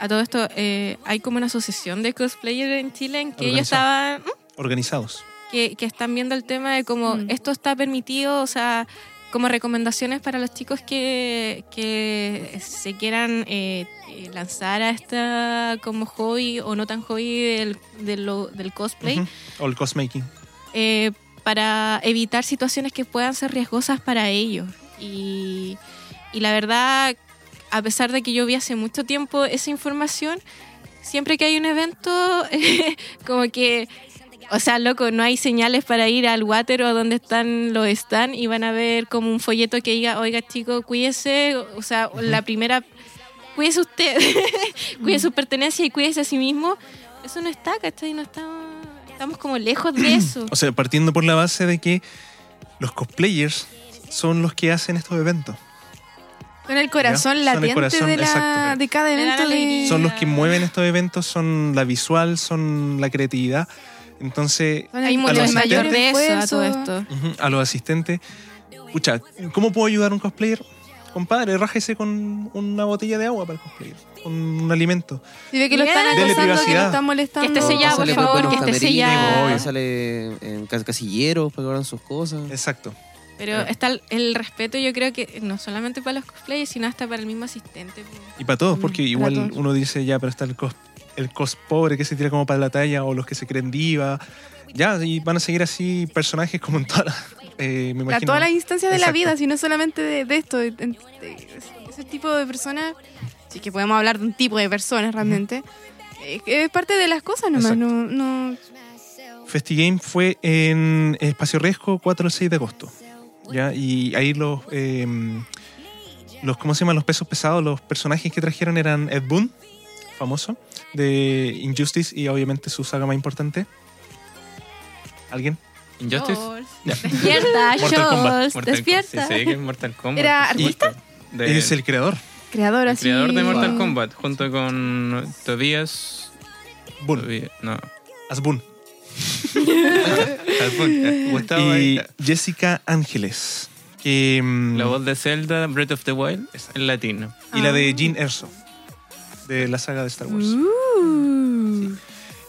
[SPEAKER 1] A todo esto, eh, hay como una asociación de cosplayers en Chile en que ellos estaban... ¿Mm?
[SPEAKER 3] Organizados.
[SPEAKER 1] Que, que están viendo el tema de cómo
[SPEAKER 4] Mm.
[SPEAKER 1] esto está permitido, o sea, como recomendaciones para los chicos que, que se quieran eh, eh, lanzar a esta como hobby o no tan hobby del, del, cosplay.
[SPEAKER 3] O el cosmaking.
[SPEAKER 1] eh, para evitar situaciones que puedan ser riesgosas para ellos. Y, y la verdad, a pesar de que yo vi hace mucho tiempo esa información, siempre que hay un evento, como que, o sea, loco, no hay señales para ir al water o a donde están los stands y van a ver como un folleto que diga, oiga chico, cuídese, o sea, la primera, cuídese usted, cuide su pertenencia y cuídese a sí mismo. Eso no está, ¿cachai? No está, estamos como lejos de eso.
[SPEAKER 3] O sea, partiendo por la base de que los cosplayers son los que hacen estos eventos.
[SPEAKER 4] Con el corazón
[SPEAKER 3] el
[SPEAKER 4] latente
[SPEAKER 3] corazón,
[SPEAKER 4] de, la,
[SPEAKER 3] exacto.
[SPEAKER 4] de cada evento. de-.
[SPEAKER 3] Son los que mueven estos eventos, son la visual, son la creatividad. Entonces,
[SPEAKER 1] Hay mucho mayor
[SPEAKER 3] asistentes-
[SPEAKER 1] de eso a todo esto.
[SPEAKER 3] ujú, a los asistentes, pucha, ¿cómo puedo ayudar a un cosplayer? Compadre, rájese con una botella de agua para el cosplayer, con un alimento.
[SPEAKER 4] Si ve que lo están acosando, que lo están molestando.
[SPEAKER 1] Que esté sellado, por favor, que esté sellado.
[SPEAKER 6] Pásale en cas- casilleros para que hagan sus cosas.
[SPEAKER 3] Exacto.
[SPEAKER 1] Pero está el, el respeto, yo creo que no solamente para los cosplayers, sino hasta para el mismo asistente.
[SPEAKER 3] Y para todos,
[SPEAKER 4] Mm,
[SPEAKER 3] porque igual
[SPEAKER 4] todos.
[SPEAKER 3] uno dice, ya, pero está el cos, el cos pobre que se tira como para la talla, o los que se creen diva. Ya, y van a seguir así personajes como en todas las. eh, me
[SPEAKER 4] a
[SPEAKER 3] imagino.
[SPEAKER 4] todas las instancias de la vida, sino solamente de, de esto. de- de- de- ese tipo de personas, sí que podemos hablar de un tipo de personas realmente, eh, es parte de las cosas nomás.
[SPEAKER 3] Exacto.
[SPEAKER 4] No, no,
[SPEAKER 3] FestiGame fue en Espacio Riesgo 4 al 6 de agosto. ¿ya? Y ahí los, eh, los, ¿cómo se llaman? Los pesos pesados, los personajes que trajeron eran Ed Boon, famoso, de Injustice y obviamente su saga más importante. ¿Alguien?
[SPEAKER 5] Injustice.
[SPEAKER 1] Despierta,
[SPEAKER 3] Mortal Kombat.
[SPEAKER 1] Jules,
[SPEAKER 5] Mortal
[SPEAKER 1] despierta.
[SPEAKER 5] Sí, sí, que es Mortal Kombat.
[SPEAKER 4] ¿Era
[SPEAKER 3] artista?
[SPEAKER 5] De-
[SPEAKER 3] es el creador,
[SPEAKER 4] creador
[SPEAKER 5] el
[SPEAKER 4] así.
[SPEAKER 5] creador de Mortal
[SPEAKER 6] Wow.
[SPEAKER 5] Kombat, junto con Tobias.
[SPEAKER 3] Boon,
[SPEAKER 5] Tobias- no.
[SPEAKER 3] As Boon.
[SPEAKER 5] Al punto. Gustavo ahí
[SPEAKER 3] Y. Jessica Ángeles, que, mm,
[SPEAKER 5] La voz de Zelda, Breath of the Wild, en latino.
[SPEAKER 3] y la de
[SPEAKER 4] Ah.
[SPEAKER 3] Jean Erso, de la saga de Star Wars.
[SPEAKER 4] Uh.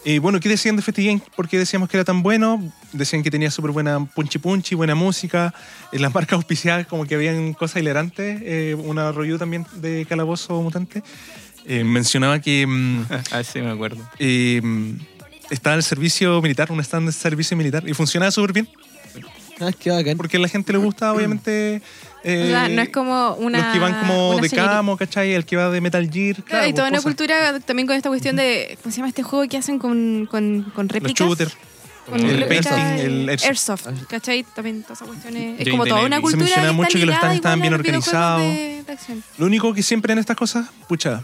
[SPEAKER 3] Eh, bueno, ¿qué decían de FestiGame? ¿Por qué decíamos que era tan bueno? Decían que tenía súper buena punchi punchi, buena música. En las marcas auspiciadas como que habían cosas hilarantes. Eh, una review también de Calabozo Mutante. Eh, mencionaba que mm,
[SPEAKER 5] Ah, sí, me acuerdo.
[SPEAKER 3] eh, estaba el servicio militar, un stand de servicio militar, y funcionaba súper bien.
[SPEAKER 6] Ah, qué bacán.
[SPEAKER 3] Porque a la gente le gusta, obviamente... eh,
[SPEAKER 1] O sea, no es como una.
[SPEAKER 3] los que van como
[SPEAKER 1] una
[SPEAKER 3] de
[SPEAKER 1] señorita.
[SPEAKER 3] camo, ¿cachai? El que va de Metal Gear. Claro,
[SPEAKER 4] y toda una
[SPEAKER 3] cosas.
[SPEAKER 4] cultura también con esta cuestión de, ¿cómo se llama este juego que hacen con, con, con
[SPEAKER 3] Los
[SPEAKER 4] réplicas?
[SPEAKER 3] shooters.
[SPEAKER 4] Con
[SPEAKER 3] el painting, el airsoft.
[SPEAKER 4] airsoft. ¿Cachai? También todas esas cuestiones. Es
[SPEAKER 5] Jane
[SPEAKER 4] como toda una
[SPEAKER 5] Navy. Se
[SPEAKER 4] cultura
[SPEAKER 3] mencionaba
[SPEAKER 4] que
[SPEAKER 3] mucho que los stands estaban bien
[SPEAKER 4] los
[SPEAKER 3] organizados. Lo único que siempre en estas cosas, pucha,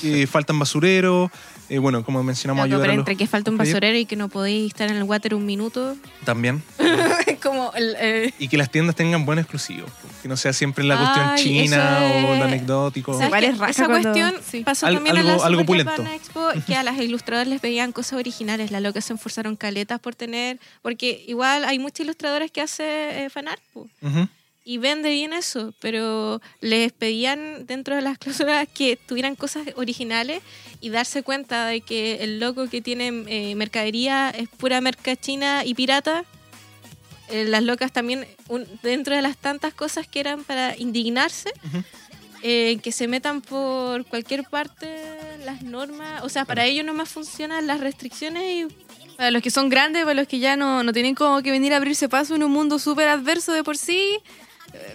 [SPEAKER 3] que faltan basureros, eh, bueno, como mencionamos,
[SPEAKER 1] Loco,
[SPEAKER 3] ayudar
[SPEAKER 1] pero
[SPEAKER 3] a los
[SPEAKER 1] entre que falta un basurero y que no podéis estar en el water un minuto.
[SPEAKER 3] también.
[SPEAKER 1] Como el. eh,
[SPEAKER 3] Y que las tiendas tengan buenos exclusivos, que no sea siempre la cuestión
[SPEAKER 1] Ay,
[SPEAKER 3] china
[SPEAKER 1] es-
[SPEAKER 3] o lo anecdótico.
[SPEAKER 1] ¿sabes
[SPEAKER 4] es
[SPEAKER 1] Esa
[SPEAKER 4] cuando-
[SPEAKER 1] cuestión
[SPEAKER 4] sí.
[SPEAKER 1] pasó
[SPEAKER 3] Al-
[SPEAKER 1] también en
[SPEAKER 3] algo-
[SPEAKER 1] la
[SPEAKER 3] algo pulento.
[SPEAKER 1] Expo, que a las ilustradoras les pedían cosas originales. Las locas se esforzaron caletas por tener. Porque igual hay muchas ilustradoras que hacen eh, fanart. po.
[SPEAKER 3] Ujú.
[SPEAKER 1] Y vende bien eso, pero les pedían dentro de las cláusulas que tuvieran cosas originales y darse cuenta de que el loco que tiene eh, mercadería es pura merca china y pirata. Eh, las locas también, un- dentro de las tantas cosas que eran para indignarse,
[SPEAKER 3] Ujú.
[SPEAKER 1] eh, que se metan por cualquier parte las normas, o sea, para ellos nomás funcionan las restricciones y
[SPEAKER 4] Para los que son grandes, para los que ya no, no tienen como que venir a abrirse paso en un mundo súper adverso de por sí,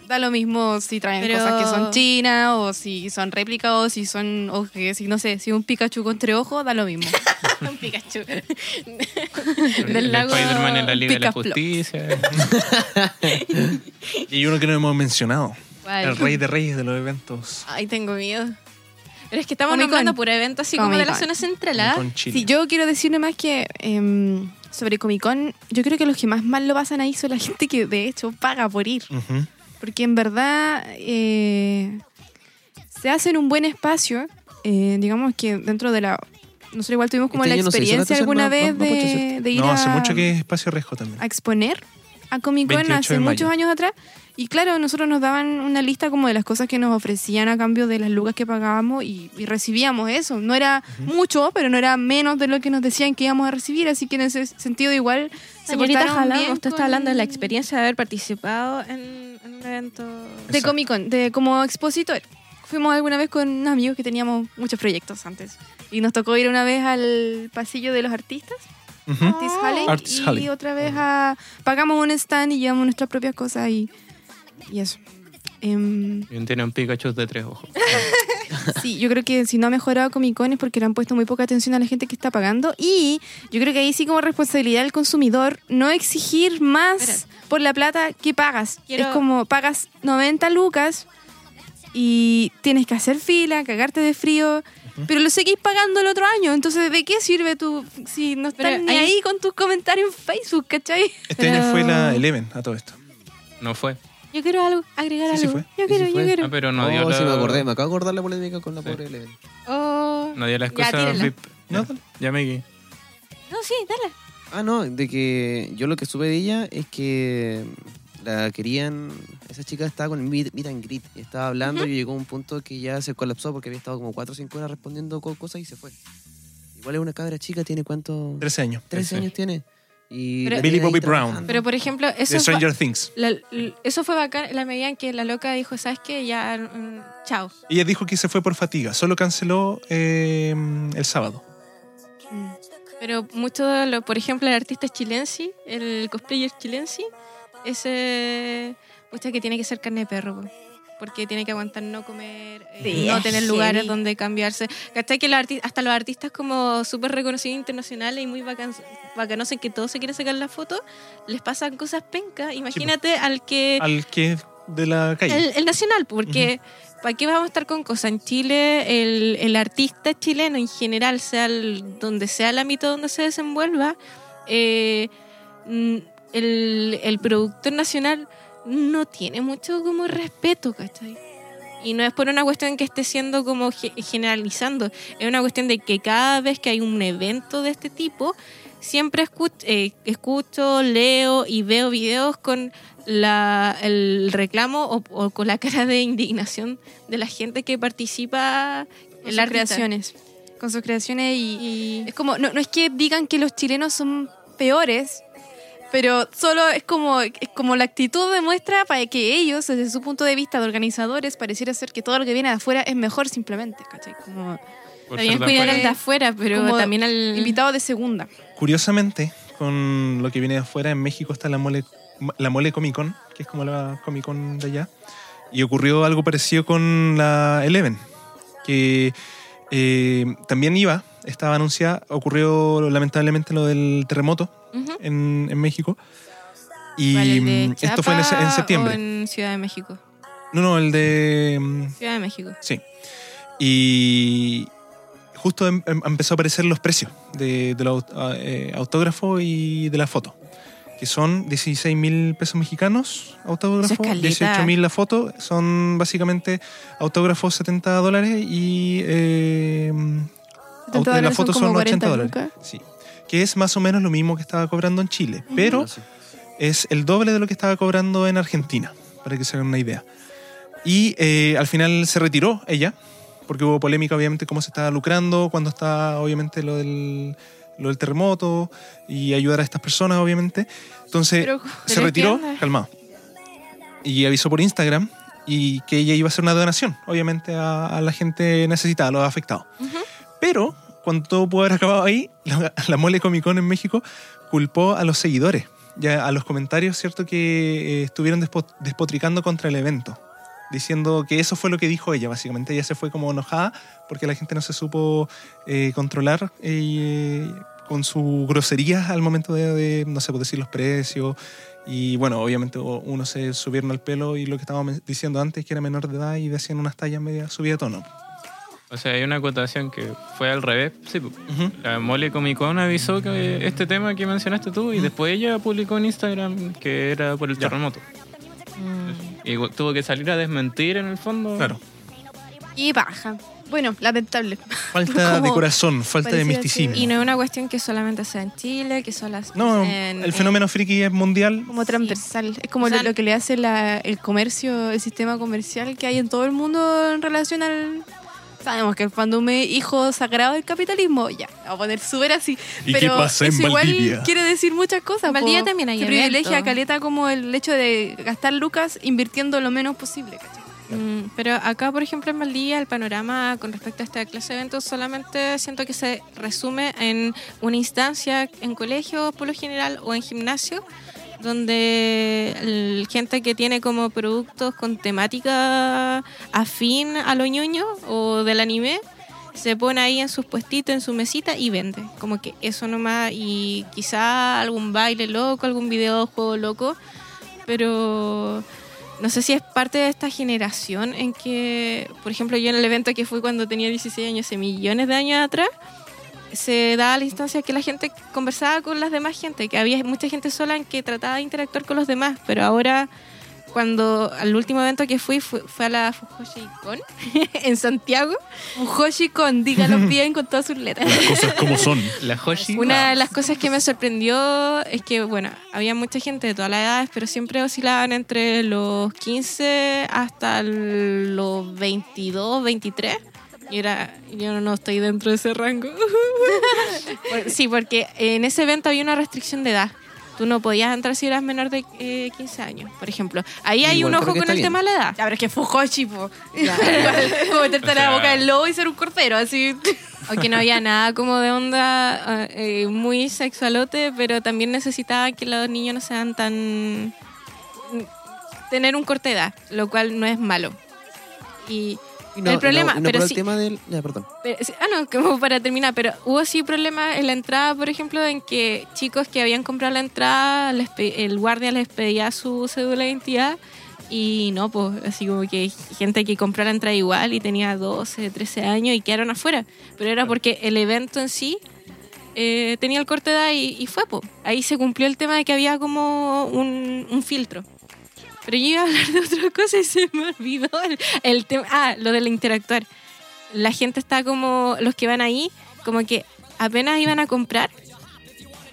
[SPEAKER 4] da lo mismo si traen
[SPEAKER 1] Pero-
[SPEAKER 4] cosas que son chinas o si son réplicas o si son, o que si no sé, si un Pikachu con tres ojos, da lo mismo.
[SPEAKER 1] un Pikachu.
[SPEAKER 5] El
[SPEAKER 1] Del lago
[SPEAKER 5] Spider-Man en la Liga de la. Justicia.
[SPEAKER 3] Y uno que no hemos mencionado.
[SPEAKER 4] ¿Cuál?
[SPEAKER 3] El rey de reyes de los eventos.
[SPEAKER 1] Ay, tengo miedo. Pero es que estamos nombrando por eventos así como de la zona central, ¿ah?
[SPEAKER 4] Sí, yo quiero decirle más que em, sobre Comic Con, yo creo que los que más mal lo pasan ahí son la gente que de hecho paga por ir.
[SPEAKER 3] Ujú.
[SPEAKER 4] Porque en verdad eh, se hace en un buen espacio. eh, digamos que dentro de la. Nosotros igual tuvimos como
[SPEAKER 6] Este
[SPEAKER 4] la
[SPEAKER 6] no
[SPEAKER 4] experiencia alguna vez
[SPEAKER 6] no- no puede
[SPEAKER 4] de, de ir
[SPEAKER 3] No,
[SPEAKER 4] a,
[SPEAKER 3] hace mucho que es espacio riesgo también.
[SPEAKER 4] a exponer a Comic Con
[SPEAKER 3] 28
[SPEAKER 4] hace
[SPEAKER 3] de
[SPEAKER 4] muchos años atrás. Y claro, nosotros nos daban una lista como de las cosas que nos ofrecían a cambio de las lucas que pagábamos y, y recibíamos eso. No era mucho, pero no era menos de lo que nos decían que íbamos a recibir. Así que en ese sentido igual se
[SPEAKER 1] Señorita
[SPEAKER 4] portaron
[SPEAKER 1] Jalán,
[SPEAKER 4] bien
[SPEAKER 1] usted está hablando de la experiencia de haber participado en, en un evento.
[SPEAKER 4] De
[SPEAKER 3] Exacto.
[SPEAKER 4] Comic Con, de como expositor. Fuimos alguna vez con unos amigos que teníamos muchos proyectos antes. Y nos tocó ir una vez al pasillo de los artistas,
[SPEAKER 3] Ujú.
[SPEAKER 4] Artist Alley,
[SPEAKER 3] Artist
[SPEAKER 4] y otra vez a, pagamos un stand y llevamos nuestras propias cosas y, y eso. Em,
[SPEAKER 5] Y tiene un Pikachu de tres ojos.
[SPEAKER 4] sí, yo creo que si no ha mejorado Comic Con es porque le han puesto muy poca atención a la gente que está pagando. Y yo creo que ahí sí como responsabilidad del consumidor no exigir más
[SPEAKER 1] Espera.
[SPEAKER 4] por la plata que pagas.
[SPEAKER 1] Quiero-
[SPEAKER 4] Es como pagas 90 lucas y tienes que hacer fila, cagarte de frío, pero lo seguís pagando el otro año. Entonces, ¿de qué sirve tú si no
[SPEAKER 1] Pero
[SPEAKER 4] estás ni
[SPEAKER 1] ahí-
[SPEAKER 4] ahí con tus comentarios en Facebook, cachai?
[SPEAKER 3] Este año fue la Eleven a todo esto.
[SPEAKER 5] No fue.
[SPEAKER 1] Yo quiero algo, agregar
[SPEAKER 3] Sí, sí
[SPEAKER 1] algo.
[SPEAKER 3] fue.
[SPEAKER 1] Yo quiero,
[SPEAKER 6] sí
[SPEAKER 1] yo
[SPEAKER 6] fue.
[SPEAKER 1] quiero.
[SPEAKER 5] Ah, pero no
[SPEAKER 6] oh,
[SPEAKER 5] dio la...
[SPEAKER 6] sí me acordé. Me acabo de acordar la polémica con la
[SPEAKER 5] Sí.
[SPEAKER 6] pobre Eleven.
[SPEAKER 1] Oh.
[SPEAKER 5] No dio las
[SPEAKER 1] Ya,
[SPEAKER 5] cosas
[SPEAKER 1] tírenla.
[SPEAKER 5] VIP.
[SPEAKER 3] No,
[SPEAKER 5] Ya, ya me guié.
[SPEAKER 1] No, sí, dale.
[SPEAKER 6] Ah, no, de que yo lo que supe de ella es que la querían. Esa chica estaba con meet, meet and greet y estaba hablando y llegó a un punto que ya se colapsó porque había estado como 4 o 5 horas respondiendo co- cosas y se fue. Igual es una cabra chica, tiene cuánto.
[SPEAKER 3] 13 años.
[SPEAKER 6] 13 años tiene. Y
[SPEAKER 1] Pero-
[SPEAKER 3] Billy Bobby Brown.
[SPEAKER 6] trabajando.
[SPEAKER 1] Pero por ejemplo, eso fue,
[SPEAKER 3] Stranger Things.
[SPEAKER 1] la- eso fue bacán en la medida en que la loca dijo, ¿sabes qué? Ya, mm, chao.
[SPEAKER 3] Ella dijo que se fue por fatiga. Solo canceló eh, el sábado.
[SPEAKER 1] Pero mucho, por ejemplo, el artista chilensi, el cosplayer chilensi, ese, mucha que tiene que ser carne de perro, po. porque tiene que aguantar no comer, eh,
[SPEAKER 4] Sí,
[SPEAKER 1] no tener lugares donde cambiarse. ¿Cachai? Que los hasta los artistas como súper reconocidos internacionales y muy bacan bacanosos en que todos se quieren sacar la foto, les pasan cosas pencas. Imagínate al que...
[SPEAKER 3] Al que de la calle.
[SPEAKER 1] El, el nacional, porque ¿para qué vamos a estar con cosas? En Chile, el, el artista chileno en general, sea el- donde sea el ámbito donde se desenvuelva, eh, el, el productor nacional no tiene mucho como respeto, ¿cachai? Y no es por una cuestión que esté siendo como ge- generalizando, es una cuestión de que cada vez que hay un evento de este tipo, siempre escucho, escucho leo y veo videos con la, el reclamo o, o con la cara de indignación de la gente que participa en las
[SPEAKER 4] creaciones. Con sus creaciones y,
[SPEAKER 1] Y,
[SPEAKER 4] Es como, no, no es que digan que los chilenos son peores, pero solo es como, es como la actitud demuestra para que ellos, desde su punto de vista de organizadores, pareciera ser que todo lo que viene de afuera es mejor simplemente, ¿cachai? Como
[SPEAKER 5] Por de
[SPEAKER 1] cuidar al de afuera, pero
[SPEAKER 4] Como
[SPEAKER 1] también al...
[SPEAKER 4] invitado de segunda.
[SPEAKER 3] Curiosamente, con lo que viene de afuera, en México está la mole, la mole Comic Con, que es como la Comic Con de allá. Y ocurrió algo parecido con la Eleven, que eh, también iba, estaba anunciada. Ocurrió lamentablemente lo del terremoto en, en México. Y
[SPEAKER 1] ¿Cuál, el de
[SPEAKER 3] mm, esto fue en, en septiembre.
[SPEAKER 1] o en Ciudad de México?
[SPEAKER 3] No, no, el de. mm,
[SPEAKER 1] Ciudad de México.
[SPEAKER 3] Sí. Y justo em- em- empezó a aparecer los precios de, de los eh, autógrafos y de la foto. Que son 16 mil pesos mexicanos autógrafo,
[SPEAKER 1] Eso es caleta.
[SPEAKER 3] 18 mil la foto. Son básicamente autógrafos 70 dólares y eh,
[SPEAKER 4] 70
[SPEAKER 3] aut- la foto
[SPEAKER 4] son como
[SPEAKER 3] son 80
[SPEAKER 4] 40
[SPEAKER 3] dólares.
[SPEAKER 4] lucas.
[SPEAKER 3] Sí. Que es más o menos lo mismo que estaba cobrando en Chile. Pero
[SPEAKER 6] Sí.
[SPEAKER 3] es el doble de lo que estaba cobrando en Argentina, para que se hagan una idea. Y eh, al final se retiró ella, porque hubo polémica obviamente cómo se estaba lucrando, cuando está obviamente lo del, lo del terremoto y ayudar a estas personas obviamente. Entonces
[SPEAKER 4] Pero-
[SPEAKER 3] se
[SPEAKER 1] pero
[SPEAKER 3] retiró,
[SPEAKER 1] entiende.
[SPEAKER 3] calmado. Y avisó por Instagram y que ella iba a hacer una donación, obviamente, a, a la gente necesitada, a los afectados. Pero cuando todo pudo haber acabado ahí, la, Mole Comic Con en México culpó a los seguidores, ya a los comentarios, ¿cierto? Que eh, estuvieron despo- despotricando contra el evento. Diciendo que eso fue lo que dijo ella, básicamente. Ella se fue como enojada porque la gente no se supo eh, controlar eh, con sus groserías al momento de, no sé, pues, decir los precios. Y bueno, obviamente uno se subieron al pelo y lo que estábamos diciendo antes, que era menor de edad y decían unas tallas media subida de tono.
[SPEAKER 5] O sea, hay una acotación que fue al revés. Sí, la Mole Comic Con avisó que este tema que mencionaste tú y después ella publicó en Instagram que era por el
[SPEAKER 3] Ya.
[SPEAKER 5] terremoto.
[SPEAKER 1] Mm.
[SPEAKER 5] Y tuvo que salir a desmentir en el fondo.
[SPEAKER 3] Claro.
[SPEAKER 4] Y baja. Bueno, lamentable.
[SPEAKER 3] Falta de corazón, falta de misticismo.
[SPEAKER 1] Y no es una cuestión que solamente sea en Chile, que solo sea
[SPEAKER 3] No,
[SPEAKER 1] en-
[SPEAKER 3] el fenómeno friki es mundial.
[SPEAKER 4] Como transversal. Es como
[SPEAKER 1] O sea,
[SPEAKER 4] lo, lo que le hace la- el comercio, el sistema comercial que hay en todo el mundo en relación al. Sabemos que el fandom es hijo sagrado del capitalismo, ya, vamos a poner súper así.
[SPEAKER 3] ¿Y qué
[SPEAKER 4] pero
[SPEAKER 3] pasa en
[SPEAKER 4] eso igual
[SPEAKER 3] Valdivia?
[SPEAKER 4] quiere decir muchas cosas.
[SPEAKER 1] Valdivia también hay
[SPEAKER 4] Se privilegia a Caleta como el hecho de gastar lucas invirtiendo lo menos posible, ¿cachai?
[SPEAKER 1] Mm, pero acá, por ejemplo, en Valdivia, el panorama con respecto a esta clase de eventos solamente siento que se resume en una instancia en colegio, por lo general, o en gimnasio, donde el- gente que tiene como productos con temática afín a lo ñoño o del anime, se pone ahí en sus puestitos, en su mesita y vende. Como que eso nomás, y quizá algún baile loco, algún videojuego loco, pero no sé si es parte de esta generación en que, por ejemplo, yo en el evento que fui cuando tenía 16 años, hace millones de años atrás, se daba la instancia que la gente conversaba con las demás gente, que había mucha gente sola en que trataba de interactuar con los demás, pero ahora cuando al último evento que fui fue, fue a la Fujoshi Con en Santiago,
[SPEAKER 4] Fujoshi con, dígalo bien con todas sus letras.
[SPEAKER 3] Cosas como son.
[SPEAKER 5] La Hoshi.
[SPEAKER 1] Una de las cosas que me sorprendió es que, bueno, había mucha gente de todas las edades, pero siempre oscilaban entre los 15 hasta los 22, 23. Y era, yo no estoy dentro de ese rango. Sí, porque en ese evento había una restricción de edad. Tú no podías entrar si eras menor de eh, 15 años, por ejemplo. Ahí hay
[SPEAKER 6] Igual
[SPEAKER 1] un ojo con el
[SPEAKER 6] bien.
[SPEAKER 1] tema de la edad.
[SPEAKER 4] Ya, pero es que Fujoshi, po. Como meterte
[SPEAKER 5] O
[SPEAKER 4] en la
[SPEAKER 5] sea-
[SPEAKER 4] boca del lobo y ser un cordero, así.
[SPEAKER 1] Aunque no había nada como de onda eh, eh, muy sexualote, pero también necesitaba que los niños no sean tan... tener un corte de edad, lo cual no es malo. Y
[SPEAKER 6] no-
[SPEAKER 1] el problema,
[SPEAKER 6] no,
[SPEAKER 1] pero
[SPEAKER 6] por
[SPEAKER 1] sí-
[SPEAKER 6] el tema del. Ya, perdón.
[SPEAKER 1] pero- sí, ah, no, como para terminar, pero hubo sí problemas en la entrada, por ejemplo, en que chicos que habían comprado la entrada, les pe- el guardia les pedía su cédula de identidad y no, pues así como que gente que compró la entrada igual y tenía 12, 13 años y quedaron afuera. Pero era porque el evento en sí eh, tenía el corte de edad y, y fue, pues. Ahí se cumplió el tema de que había como un, un filtro. Pero yo iba a hablar de otra cosa y se me olvidó el, el tema. Ah, lo del interactuar. La gente está como, los que van ahí, como que apenas iban a comprar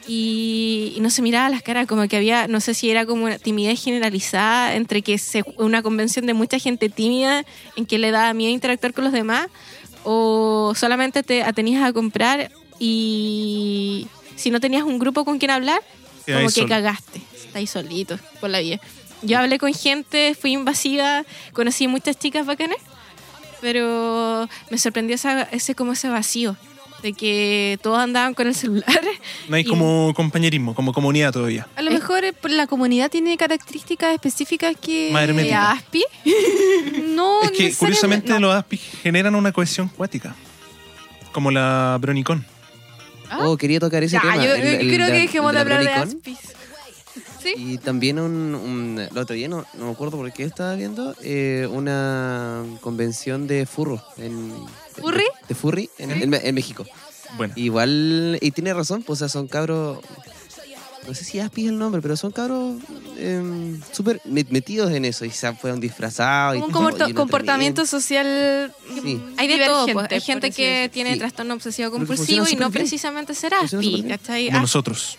[SPEAKER 1] y, y no se miraba las caras, como que había, no sé si era como una timidez generalizada entre que se, una convención de mucha gente tímida en que le daba miedo interactuar con los demás o solamente te atenías a comprar y si no tenías un grupo con quien hablar, como que cagaste, estáis solitos por la vida. Yo hablé con gente, fui invasiva, conocí muchas chicas bacanas, pero me sorprendió esa- ese como ese vacío de que todos andaban con el celular.
[SPEAKER 3] No hay
[SPEAKER 1] Y-
[SPEAKER 3] como compañerismo, como comunidad todavía.
[SPEAKER 4] A lo mejor la comunidad tiene características específicas que.
[SPEAKER 1] ¿De Aspi?
[SPEAKER 4] No,
[SPEAKER 3] es que curiosamente
[SPEAKER 4] no.
[SPEAKER 3] los ASPI generan una cohesión cuática. Como la Bronicon.
[SPEAKER 4] ¿Ah?
[SPEAKER 6] Oh, quería tocar ese
[SPEAKER 4] Ya,
[SPEAKER 6] tema.
[SPEAKER 4] yo,
[SPEAKER 6] el-
[SPEAKER 4] yo
[SPEAKER 6] el
[SPEAKER 4] creo que dejemos de
[SPEAKER 6] la
[SPEAKER 4] hablar de. Aspis. ¿Sí?
[SPEAKER 6] Y también un, un- el otro día, no, no me acuerdo por qué estaba viendo, eh, una convención de furro. En,
[SPEAKER 4] ¿Furry?
[SPEAKER 6] De, de furry en, en- en México.
[SPEAKER 3] Bueno,
[SPEAKER 6] Igual, y tiene razón, pues o sea, son cabros, no sé si Aspi es el nombre, pero son cabros em, súper met- metidos en eso y se fueron disfrazados. y
[SPEAKER 4] Un
[SPEAKER 6] todo, y un
[SPEAKER 4] comportamiento social.
[SPEAKER 6] Sí.
[SPEAKER 4] mm,
[SPEAKER 1] Hay de todo, pues. hay gente que tiene
[SPEAKER 6] Sí.
[SPEAKER 1] trastorno obsesivo compulsivo y no
[SPEAKER 6] bien.
[SPEAKER 1] precisamente ser
[SPEAKER 6] Funciona
[SPEAKER 1] Aspi. ¿cachai?
[SPEAKER 3] como nosotros.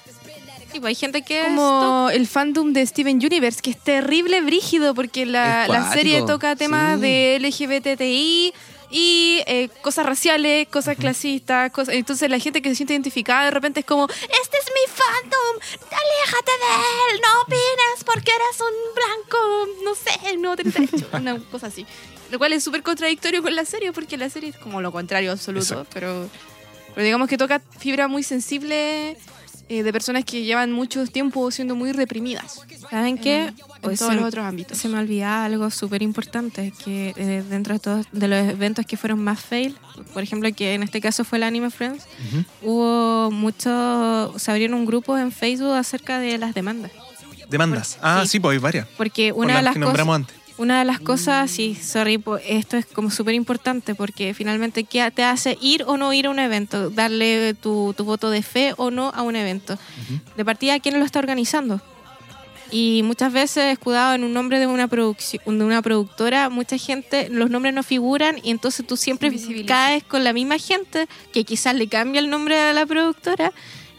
[SPEAKER 1] Sí, pues hay gente que es
[SPEAKER 4] como el fandom de Steven Universe, que es terrible, brígido, porque la, la serie toca temas
[SPEAKER 6] sí.
[SPEAKER 4] de LGBTI y eh, cosas raciales, cosas clasistas, cosas... Entonces la gente que se siente identificada de repente es como, este es mi fandom, aléjate de él, no opines porque eres un blanco, no sé, no tienes derecho, una cosa así. Lo cual es súper contradictorio con la serie, porque la serie es como lo contrario absoluto,
[SPEAKER 3] Exacto.
[SPEAKER 4] pero, pero digamos que toca fibra muy sensible eh, de personas que llevan mucho tiempo siendo muy reprimidas
[SPEAKER 1] ¿Saben qué?
[SPEAKER 4] en, en
[SPEAKER 1] Hoy
[SPEAKER 4] todos
[SPEAKER 1] se,
[SPEAKER 4] los otros ámbitos.
[SPEAKER 1] se me olvidaba algo súper importante, que eh, dentro de todos de los eventos que fueron más fail, por ejemplo, que en este caso fue el Anime Friends, hubo mucho, se abrieron un grupo en Facebook acerca de las demandas.
[SPEAKER 3] Demandas. Ah,
[SPEAKER 1] Sí.
[SPEAKER 3] sí, pues hay varias.
[SPEAKER 1] Porque una de
[SPEAKER 3] las
[SPEAKER 1] las
[SPEAKER 3] que
[SPEAKER 1] cosas...
[SPEAKER 3] nombramos antes.
[SPEAKER 1] Una de las cosas, sí, sorry, esto es como súper importante porque finalmente ¿qué te hace ir o no ir a un evento? Darle tu, tu voto de fe o no a un evento.
[SPEAKER 3] Ujú.
[SPEAKER 1] De partida, ¿quién lo está organizando? Y muchas veces, escudado en un nombre de una, producci- de una productora, mucha gente, los nombres no figuran y entonces tú siempre caes con la misma gente que quizás le cambia el nombre a la productora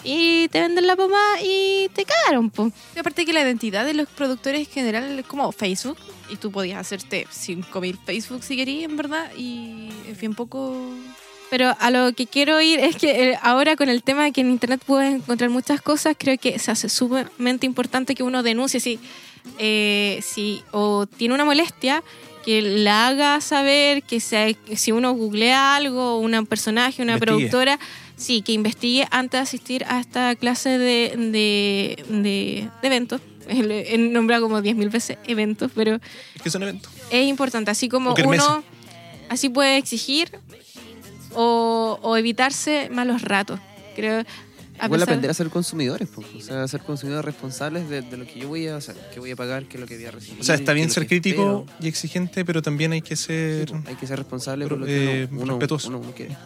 [SPEAKER 1] y te venden la pomada y te cagaron, po.
[SPEAKER 4] Y aparte que la identidad de los productores en general es como Facebook, y tú podías hacerte 5.000 Facebook si querías, en verdad, y es bien poco...
[SPEAKER 1] Pero a lo que quiero ir es que eh, ahora con el tema de que en internet puedes encontrar muchas cosas, creo que se hace sumamente importante que uno denuncie si, eh, si o tiene una molestia, que la haga saber, que sea, que si uno googlea algo, un personaje, una
[SPEAKER 3] Investigue.
[SPEAKER 1] productora, sí, que investigue antes de asistir a esta clase de, de, de- de eventos. He nombrado como 10.000 veces eventos, pero
[SPEAKER 3] Es que es un evento.
[SPEAKER 1] es importante, así como uno así puede exigir o, o evitarse malos ratos. Creo
[SPEAKER 6] Igual
[SPEAKER 1] pesar-
[SPEAKER 6] aprender a ser consumidores, po. o sea, ser consumidores responsables de, de lo que yo voy a hacer, qué voy a pagar, qué es lo que voy a recibir.
[SPEAKER 3] O sea, está bien ser
[SPEAKER 6] que
[SPEAKER 3] crítico
[SPEAKER 6] espero.
[SPEAKER 3] y exigente, pero también hay que
[SPEAKER 6] Sí,
[SPEAKER 3] ser.
[SPEAKER 6] po, hay que ser responsable por lo
[SPEAKER 3] Eh,
[SPEAKER 6] que uno, uno,
[SPEAKER 3] respetuoso.
[SPEAKER 6] uno quiere.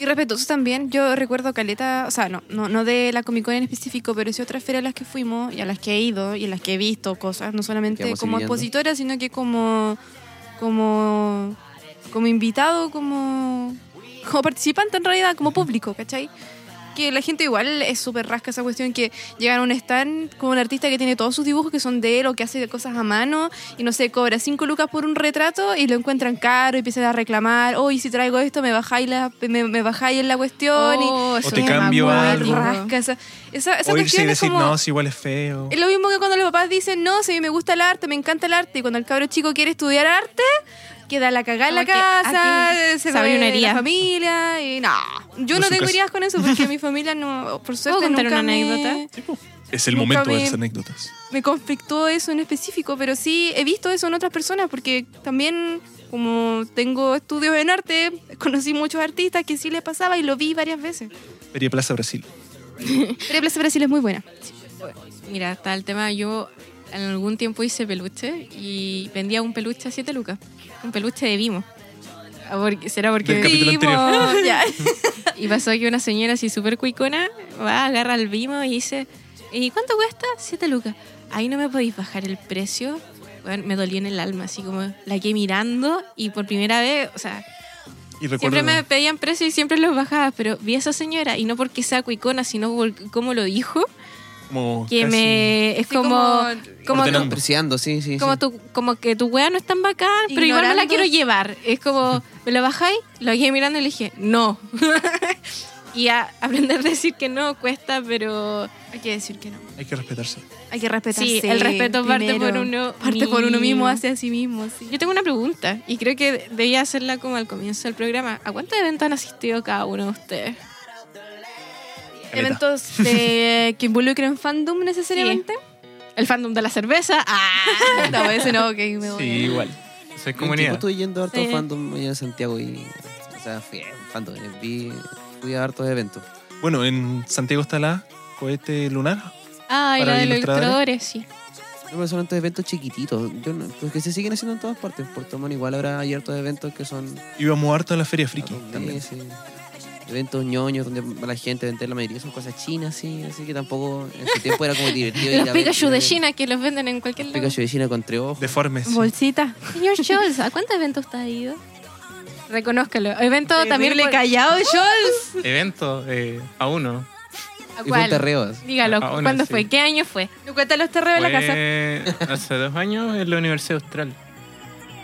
[SPEAKER 4] Y respetuosos también, yo recuerdo Caleta, o sea, no, no, no de la Comic Con en específico, pero sí otras ferias a las que fuimos y a las que he ido y a las que he visto cosas, no solamente como
[SPEAKER 6] siguiendo.
[SPEAKER 4] expositora, sino que como, como, como invitado, como, como participante en realidad, como público, ¿cachai? Que la gente igual es súper rasca esa cuestión que llegan a un stand con un artista que tiene todos sus dibujos que son de él o que hace cosas a mano y no sé, cobra cinco lucas por un retrato y lo encuentran caro y empiezan a reclamar, oye, si traigo esto me bajáis, la, me, me bajáis en la cuestión
[SPEAKER 1] Oh,
[SPEAKER 4] y
[SPEAKER 1] eso
[SPEAKER 3] O te
[SPEAKER 1] es
[SPEAKER 3] cambio algo.
[SPEAKER 4] rasca esa, esa, esa
[SPEAKER 3] O irse y
[SPEAKER 4] cuestión es
[SPEAKER 3] decir,
[SPEAKER 4] como...
[SPEAKER 3] no, si igual es feo.
[SPEAKER 4] Es lo mismo que cuando los papás dicen, no, si a mí me gusta el arte, me encanta el arte, y cuando el cabro chico quiere estudiar arte, queda la cagada en la
[SPEAKER 1] que
[SPEAKER 4] casa, se
[SPEAKER 1] abre
[SPEAKER 4] ve
[SPEAKER 1] una
[SPEAKER 4] la
[SPEAKER 1] herida.
[SPEAKER 4] familia, y no, yo
[SPEAKER 3] No
[SPEAKER 4] tengo heridas con eso, porque mi familia no, por suerte
[SPEAKER 1] contar
[SPEAKER 4] nunca
[SPEAKER 1] una
[SPEAKER 4] me-
[SPEAKER 1] anécdota?
[SPEAKER 3] Es el momento de las anécdotas.
[SPEAKER 4] me conflictó eso en específico, pero sí he visto eso en otras personas, porque también como tengo estudios en arte, conocí muchos artistas que sí les pasaba y lo vi varias veces.
[SPEAKER 3] Feria Plaza Brasil.
[SPEAKER 4] Pero Plaza Brasil es muy buena.
[SPEAKER 1] Mira, está el tema, yo en algún tiempo hice peluche y vendía un peluche a 7 lucas. Un peluche de Vimo. Ah, porque- ¿Será porque.
[SPEAKER 4] Vimos, ya.
[SPEAKER 1] Y pasó que una señora así súper cuicona va, agarra el Vimo y dice, ¿y cuánto cuesta? 7 lucas. Ahí no me podéis bajar el precio. Bueno, me dolió en el alma, así como la que mirando y por primera vez, o sea,
[SPEAKER 3] Y
[SPEAKER 1] siempre me pedían precio y siempre los bajaba, pero vi a esa señora y no porque sea cuicona, sino por cómo lo dijo,
[SPEAKER 3] como
[SPEAKER 1] que
[SPEAKER 3] casi-
[SPEAKER 1] me es como
[SPEAKER 4] como-
[SPEAKER 1] como, tu,
[SPEAKER 6] Apreciando, sí, sí.
[SPEAKER 1] como
[SPEAKER 6] sí.
[SPEAKER 1] tu como que tu wea no es tan bacán, pero igual me la quiero llevar. Es como, ¿me la bajáis? Lo quedé mirando y le dije, no. y a aprender a decir que no cuesta, pero
[SPEAKER 4] Hay que decir que no.
[SPEAKER 3] Hay que respetarse.
[SPEAKER 4] Hay que respetarse.
[SPEAKER 1] Sí, el respeto parte por uno
[SPEAKER 4] Parte por uno mismo
[SPEAKER 1] mismo.
[SPEAKER 4] hacia sí mismo. sí.
[SPEAKER 1] yo tengo una pregunta y creo que debía hacerla como al comienzo del programa. ¿A cuántos eventos han asistido cada uno de ustedes?
[SPEAKER 4] Eventos de, que involucren fandom necesariamente.
[SPEAKER 1] El fandom de la cerveza. ¡Ah!
[SPEAKER 4] No, ese no, que me voy.
[SPEAKER 3] Sí, igual.
[SPEAKER 5] Soy comunidad.
[SPEAKER 6] estuve yendo a harto
[SPEAKER 1] Sí.
[SPEAKER 6] fandom allá en Santiago y. O sea, fui a fandom, eh, vi, fui a hartos eventos.
[SPEAKER 3] Bueno, en Santiago está la cohete lunar.
[SPEAKER 1] Ah, y la de los
[SPEAKER 3] ilustradores.
[SPEAKER 1] sí.
[SPEAKER 6] No, pero son estos eventos chiquititos. Yo no, pues que se siguen haciendo en todas partes. En Puerto Montt igual ahora hay hartos eventos que son.
[SPEAKER 3] Íbamos harto en la Feria Friki
[SPEAKER 6] Sí,
[SPEAKER 3] también.
[SPEAKER 6] sí. Eventos ñoños donde la gente a vender la mayoría son cosas chinas, sí. Así que tampoco en su tiempo era como divertido. ir
[SPEAKER 1] Los
[SPEAKER 6] a
[SPEAKER 1] Pikachu
[SPEAKER 6] a
[SPEAKER 1] de China que los venden en cualquier lado.
[SPEAKER 6] Pikachu de China con tres ojos.
[SPEAKER 3] Deformes.
[SPEAKER 4] Bolsita.
[SPEAKER 1] Señor Scholz, ¿a cuántos eventos ha ido? Reconózcalo. Evento también por-
[SPEAKER 4] callado, Scholz.
[SPEAKER 5] Evento eh, a uno.
[SPEAKER 4] ¿A
[SPEAKER 6] Y fue un
[SPEAKER 4] cuál?
[SPEAKER 6] terreo.
[SPEAKER 1] Dígalo,
[SPEAKER 5] Aún
[SPEAKER 1] ¿cuándo fue? ¿Qué año fue?
[SPEAKER 4] ¿Me cuentan los terreos de la casa?
[SPEAKER 5] Hace dos años en la Universidad Austral.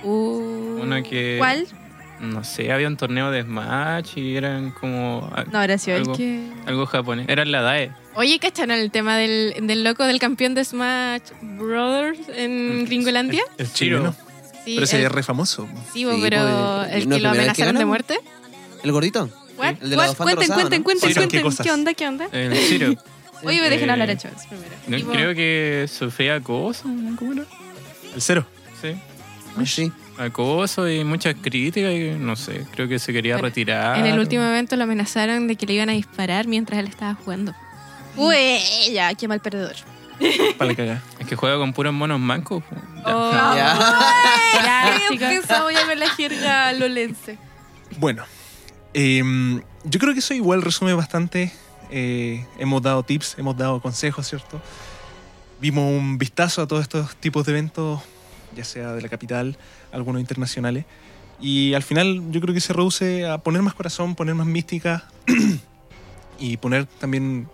[SPEAKER 1] Uh,
[SPEAKER 5] Uno que.
[SPEAKER 4] ¿Cuál?
[SPEAKER 5] No sé, había un torneo de Smash y eran como.
[SPEAKER 4] No, ahora sí, el
[SPEAKER 5] algo,
[SPEAKER 4] que...
[SPEAKER 5] algo japonés. Era la DAE.
[SPEAKER 1] Oye, ¿cacharon el tema del, del loco del campeón de Smash Brothers en Gringolandia?
[SPEAKER 3] El
[SPEAKER 5] Chiro.
[SPEAKER 3] chileno.
[SPEAKER 1] Sí,
[SPEAKER 3] Pero sería
[SPEAKER 1] el-
[SPEAKER 3] re famoso.
[SPEAKER 1] sí, pero el
[SPEAKER 6] ¿no
[SPEAKER 1] que lo amenazaron de muerte.
[SPEAKER 6] ¿El gordito?
[SPEAKER 1] What?
[SPEAKER 6] El de la
[SPEAKER 1] What?
[SPEAKER 6] bufanda
[SPEAKER 4] Cuenten,
[SPEAKER 6] rosada,
[SPEAKER 4] cuenten,
[SPEAKER 6] ¿no?
[SPEAKER 4] cuenten,
[SPEAKER 3] Sí, ¿qué
[SPEAKER 4] cuenten. ¿Qué onda, qué onda?
[SPEAKER 5] El Ciro.
[SPEAKER 4] Oye, me dejen
[SPEAKER 5] Eh,
[SPEAKER 4] hablar a Chavez primero.
[SPEAKER 5] No,
[SPEAKER 1] Tipo-
[SPEAKER 5] creo que sufría acoso. ¿no? ¿Cómo era?
[SPEAKER 3] El cero.
[SPEAKER 5] Sí.
[SPEAKER 6] Ah, sí.
[SPEAKER 5] Acoso y muchas críticas. Y no sé, creo que se quería
[SPEAKER 1] Bueno,
[SPEAKER 5] retirar.
[SPEAKER 1] En el último evento lo amenazaron de que le iban a disparar mientras él estaba jugando.
[SPEAKER 4] Uy, ya, qué mal perdedor.
[SPEAKER 3] Para la cagada.
[SPEAKER 5] Es que juega con puros monos mancos. Ya.
[SPEAKER 1] Oh,
[SPEAKER 6] Ya.
[SPEAKER 4] con la jerga lolense.
[SPEAKER 3] Bueno, em, yo creo que eso igual resume bastante. eh, hemos dado tips, hemos dado consejos, ¿cierto? Vimos un vistazo a todos estos tipos de eventos, ya sea de la capital, algunos internacionales. Y al final yo creo que se reduce a poner más corazón, poner más mística y poner también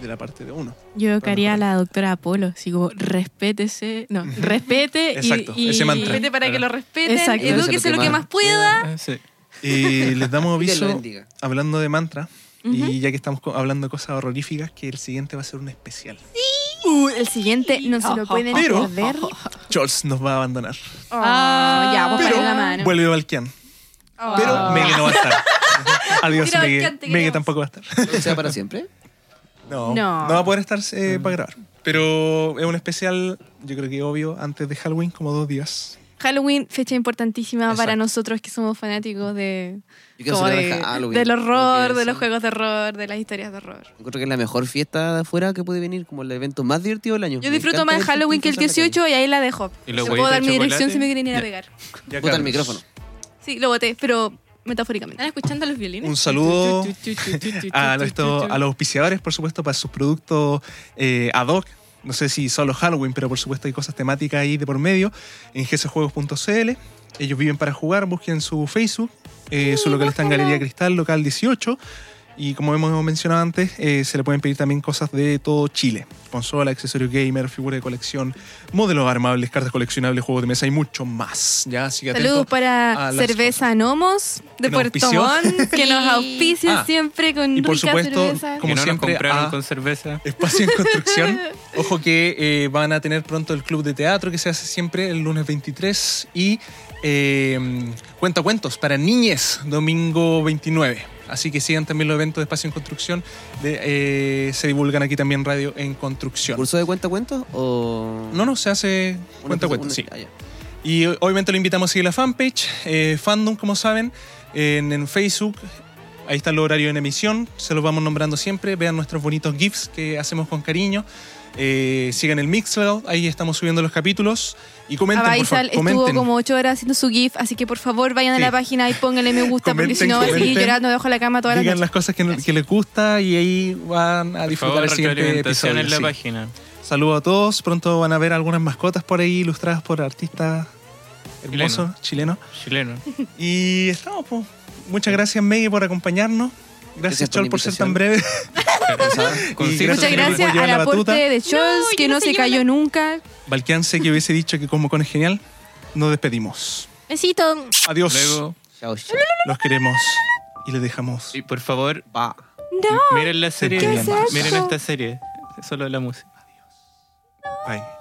[SPEAKER 3] de la parte de uno.
[SPEAKER 1] Yo quería a la doctora Apolo, así como respétese, no, respete y-
[SPEAKER 3] Exacto,
[SPEAKER 1] y,
[SPEAKER 3] ese mantra.
[SPEAKER 4] Vete para que lo respeten,
[SPEAKER 1] Exacto.
[SPEAKER 4] edúquese lo que más pueda.
[SPEAKER 5] Ah, sí.
[SPEAKER 3] Y les damos
[SPEAKER 6] Que lo
[SPEAKER 3] aviso, hablando de mantra,
[SPEAKER 1] Ujú.
[SPEAKER 3] y ya que estamos hablando de cosas horroríficas, que el siguiente va a ser un especial.
[SPEAKER 4] Uh, el siguiente no se lo pueden
[SPEAKER 3] Pero-
[SPEAKER 4] perder.
[SPEAKER 3] Charles nos va a abandonar.
[SPEAKER 4] Oh, ya, vos
[SPEAKER 3] Pero
[SPEAKER 4] la mano.
[SPEAKER 3] vuelve Valkian.
[SPEAKER 4] Oh.
[SPEAKER 3] Pero Megue no va a estar. Adiós,
[SPEAKER 4] Mira,
[SPEAKER 3] Megue.
[SPEAKER 4] Valkian, te
[SPEAKER 3] Megue
[SPEAKER 4] queremos.
[SPEAKER 3] tampoco va a estar.
[SPEAKER 6] ¿No sea para siempre?
[SPEAKER 3] No,
[SPEAKER 4] No.
[SPEAKER 3] no, va a poder estar eh, para grabar. Pero es un especial, yo creo que obvio, antes de Halloween, como dos días.
[SPEAKER 4] Halloween, fecha importantísima para nosotros que somos fanáticos de,
[SPEAKER 6] Yo quiero
[SPEAKER 4] como
[SPEAKER 6] celebrar
[SPEAKER 4] de-
[SPEAKER 6] Halloween.
[SPEAKER 4] del horror, de los juegos de horror, de las historias de horror.
[SPEAKER 6] Encuentro que es la mejor fiesta de afuera que puede venir, como el evento más divertido del año.
[SPEAKER 4] Yo
[SPEAKER 6] Me
[SPEAKER 4] disfruto más Halloween que el
[SPEAKER 6] disfraces en la
[SPEAKER 4] 18 y ahí la dejo.
[SPEAKER 5] ¿Y
[SPEAKER 4] Te
[SPEAKER 5] los
[SPEAKER 4] puedo dar mi dirección si me quieren ir a
[SPEAKER 5] Ya.
[SPEAKER 4] pegar.
[SPEAKER 3] Ya,
[SPEAKER 6] Puta el micrófono.
[SPEAKER 4] Sí, lo boté, pero metafóricamente.
[SPEAKER 1] ¿Están escuchando los violines?
[SPEAKER 3] Un saludo a, nuestro- a los auspiciadores, por supuesto, para sus productos eh, ad hoc. No sé si solo Halloween, pero por supuesto hay cosas temáticas ahí de por medio en gcjuegos.cl. Ellos viven para jugar, busquen su Facebook. eh, su local está en Galería Cristal, local 18. Y como hemos mencionado antes, eh, se le pueden pedir también cosas de todo Chile. Consola, accesorios gamer, figuras de colección, modelos armables, cartas coleccionables, juegos de mesa y mucho más. ¿ya? Así
[SPEAKER 4] Saludos para Cerveza Nomos de Puerto. Montt, que nos auspicia
[SPEAKER 3] Ah,
[SPEAKER 4] siempre con
[SPEAKER 3] y por
[SPEAKER 4] rica
[SPEAKER 3] supuesto,
[SPEAKER 4] cerveza.
[SPEAKER 3] como
[SPEAKER 5] que no
[SPEAKER 3] siempre,
[SPEAKER 5] nos compraron
[SPEAKER 3] a-
[SPEAKER 5] con cerveza.
[SPEAKER 3] Espacio en construcción. Ojo que eh, van a tener pronto el club de teatro que se hace siempre el lunes 23 y eh, cuentacuentos para niñes domingo 29. Así que sigan también los eventos de Espacio en Construcción. De, eh, se divulgan aquí también Radio en Construcción.
[SPEAKER 6] ¿Curso de cuenta cuentos o...?
[SPEAKER 3] No, no, se hace cuentacuentos,
[SPEAKER 6] una-
[SPEAKER 3] sí.
[SPEAKER 6] ah.
[SPEAKER 3] Y obviamente lo invitamos a seguir la fanpage, eh, Fandom, como saben, en, en Facebook. Ahí está el horario en emisión, se los vamos nombrando siempre. Vean nuestros bonitos GIFs que hacemos con cariño. Eh, sigan el Mixcloud, ahí estamos subiendo los capítulos. Y comenten, por favor,
[SPEAKER 4] estuvo
[SPEAKER 3] comenten.
[SPEAKER 4] como 8 horas haciendo su GIF, así que por favor vayan
[SPEAKER 3] Sí.
[SPEAKER 4] a la página y pónganle me gusta, porque si
[SPEAKER 3] Comenten,
[SPEAKER 4] no va a seguir
[SPEAKER 3] comenten.
[SPEAKER 4] llorando debajo de la cama toda la
[SPEAKER 3] Digan las cosas que, que les gusta y ahí van a disfrutar
[SPEAKER 5] favor,
[SPEAKER 3] el siguiente episodio.
[SPEAKER 5] en la
[SPEAKER 3] sí.
[SPEAKER 5] página.
[SPEAKER 3] Saludos a todos. Pronto van a ver algunas mascotas por ahí ilustradas por artistas hermosos chilenos.
[SPEAKER 5] Chileno.
[SPEAKER 3] Y estamos, pues. Muchas gracias, Meggy, por acompañarnos. Gracias, Chol, por ser tan breve.
[SPEAKER 4] Muchas gracias
[SPEAKER 3] por llevar
[SPEAKER 4] al
[SPEAKER 3] la
[SPEAKER 4] aporte
[SPEAKER 3] batuta.
[SPEAKER 4] de Scholz, que no se cayó nunca.
[SPEAKER 3] Valkian sé que hubiese dicho que como con es genial. Nos despedimos.
[SPEAKER 4] Besito.
[SPEAKER 3] Adiós.
[SPEAKER 5] Luego,
[SPEAKER 6] Chao, chao.
[SPEAKER 3] Los queremos y les dejamos.
[SPEAKER 5] y por favor,
[SPEAKER 6] Va.
[SPEAKER 4] No.
[SPEAKER 5] miren la serie.
[SPEAKER 3] ¿Qué es
[SPEAKER 5] Miren esta serie. Solo la música.
[SPEAKER 3] Bye.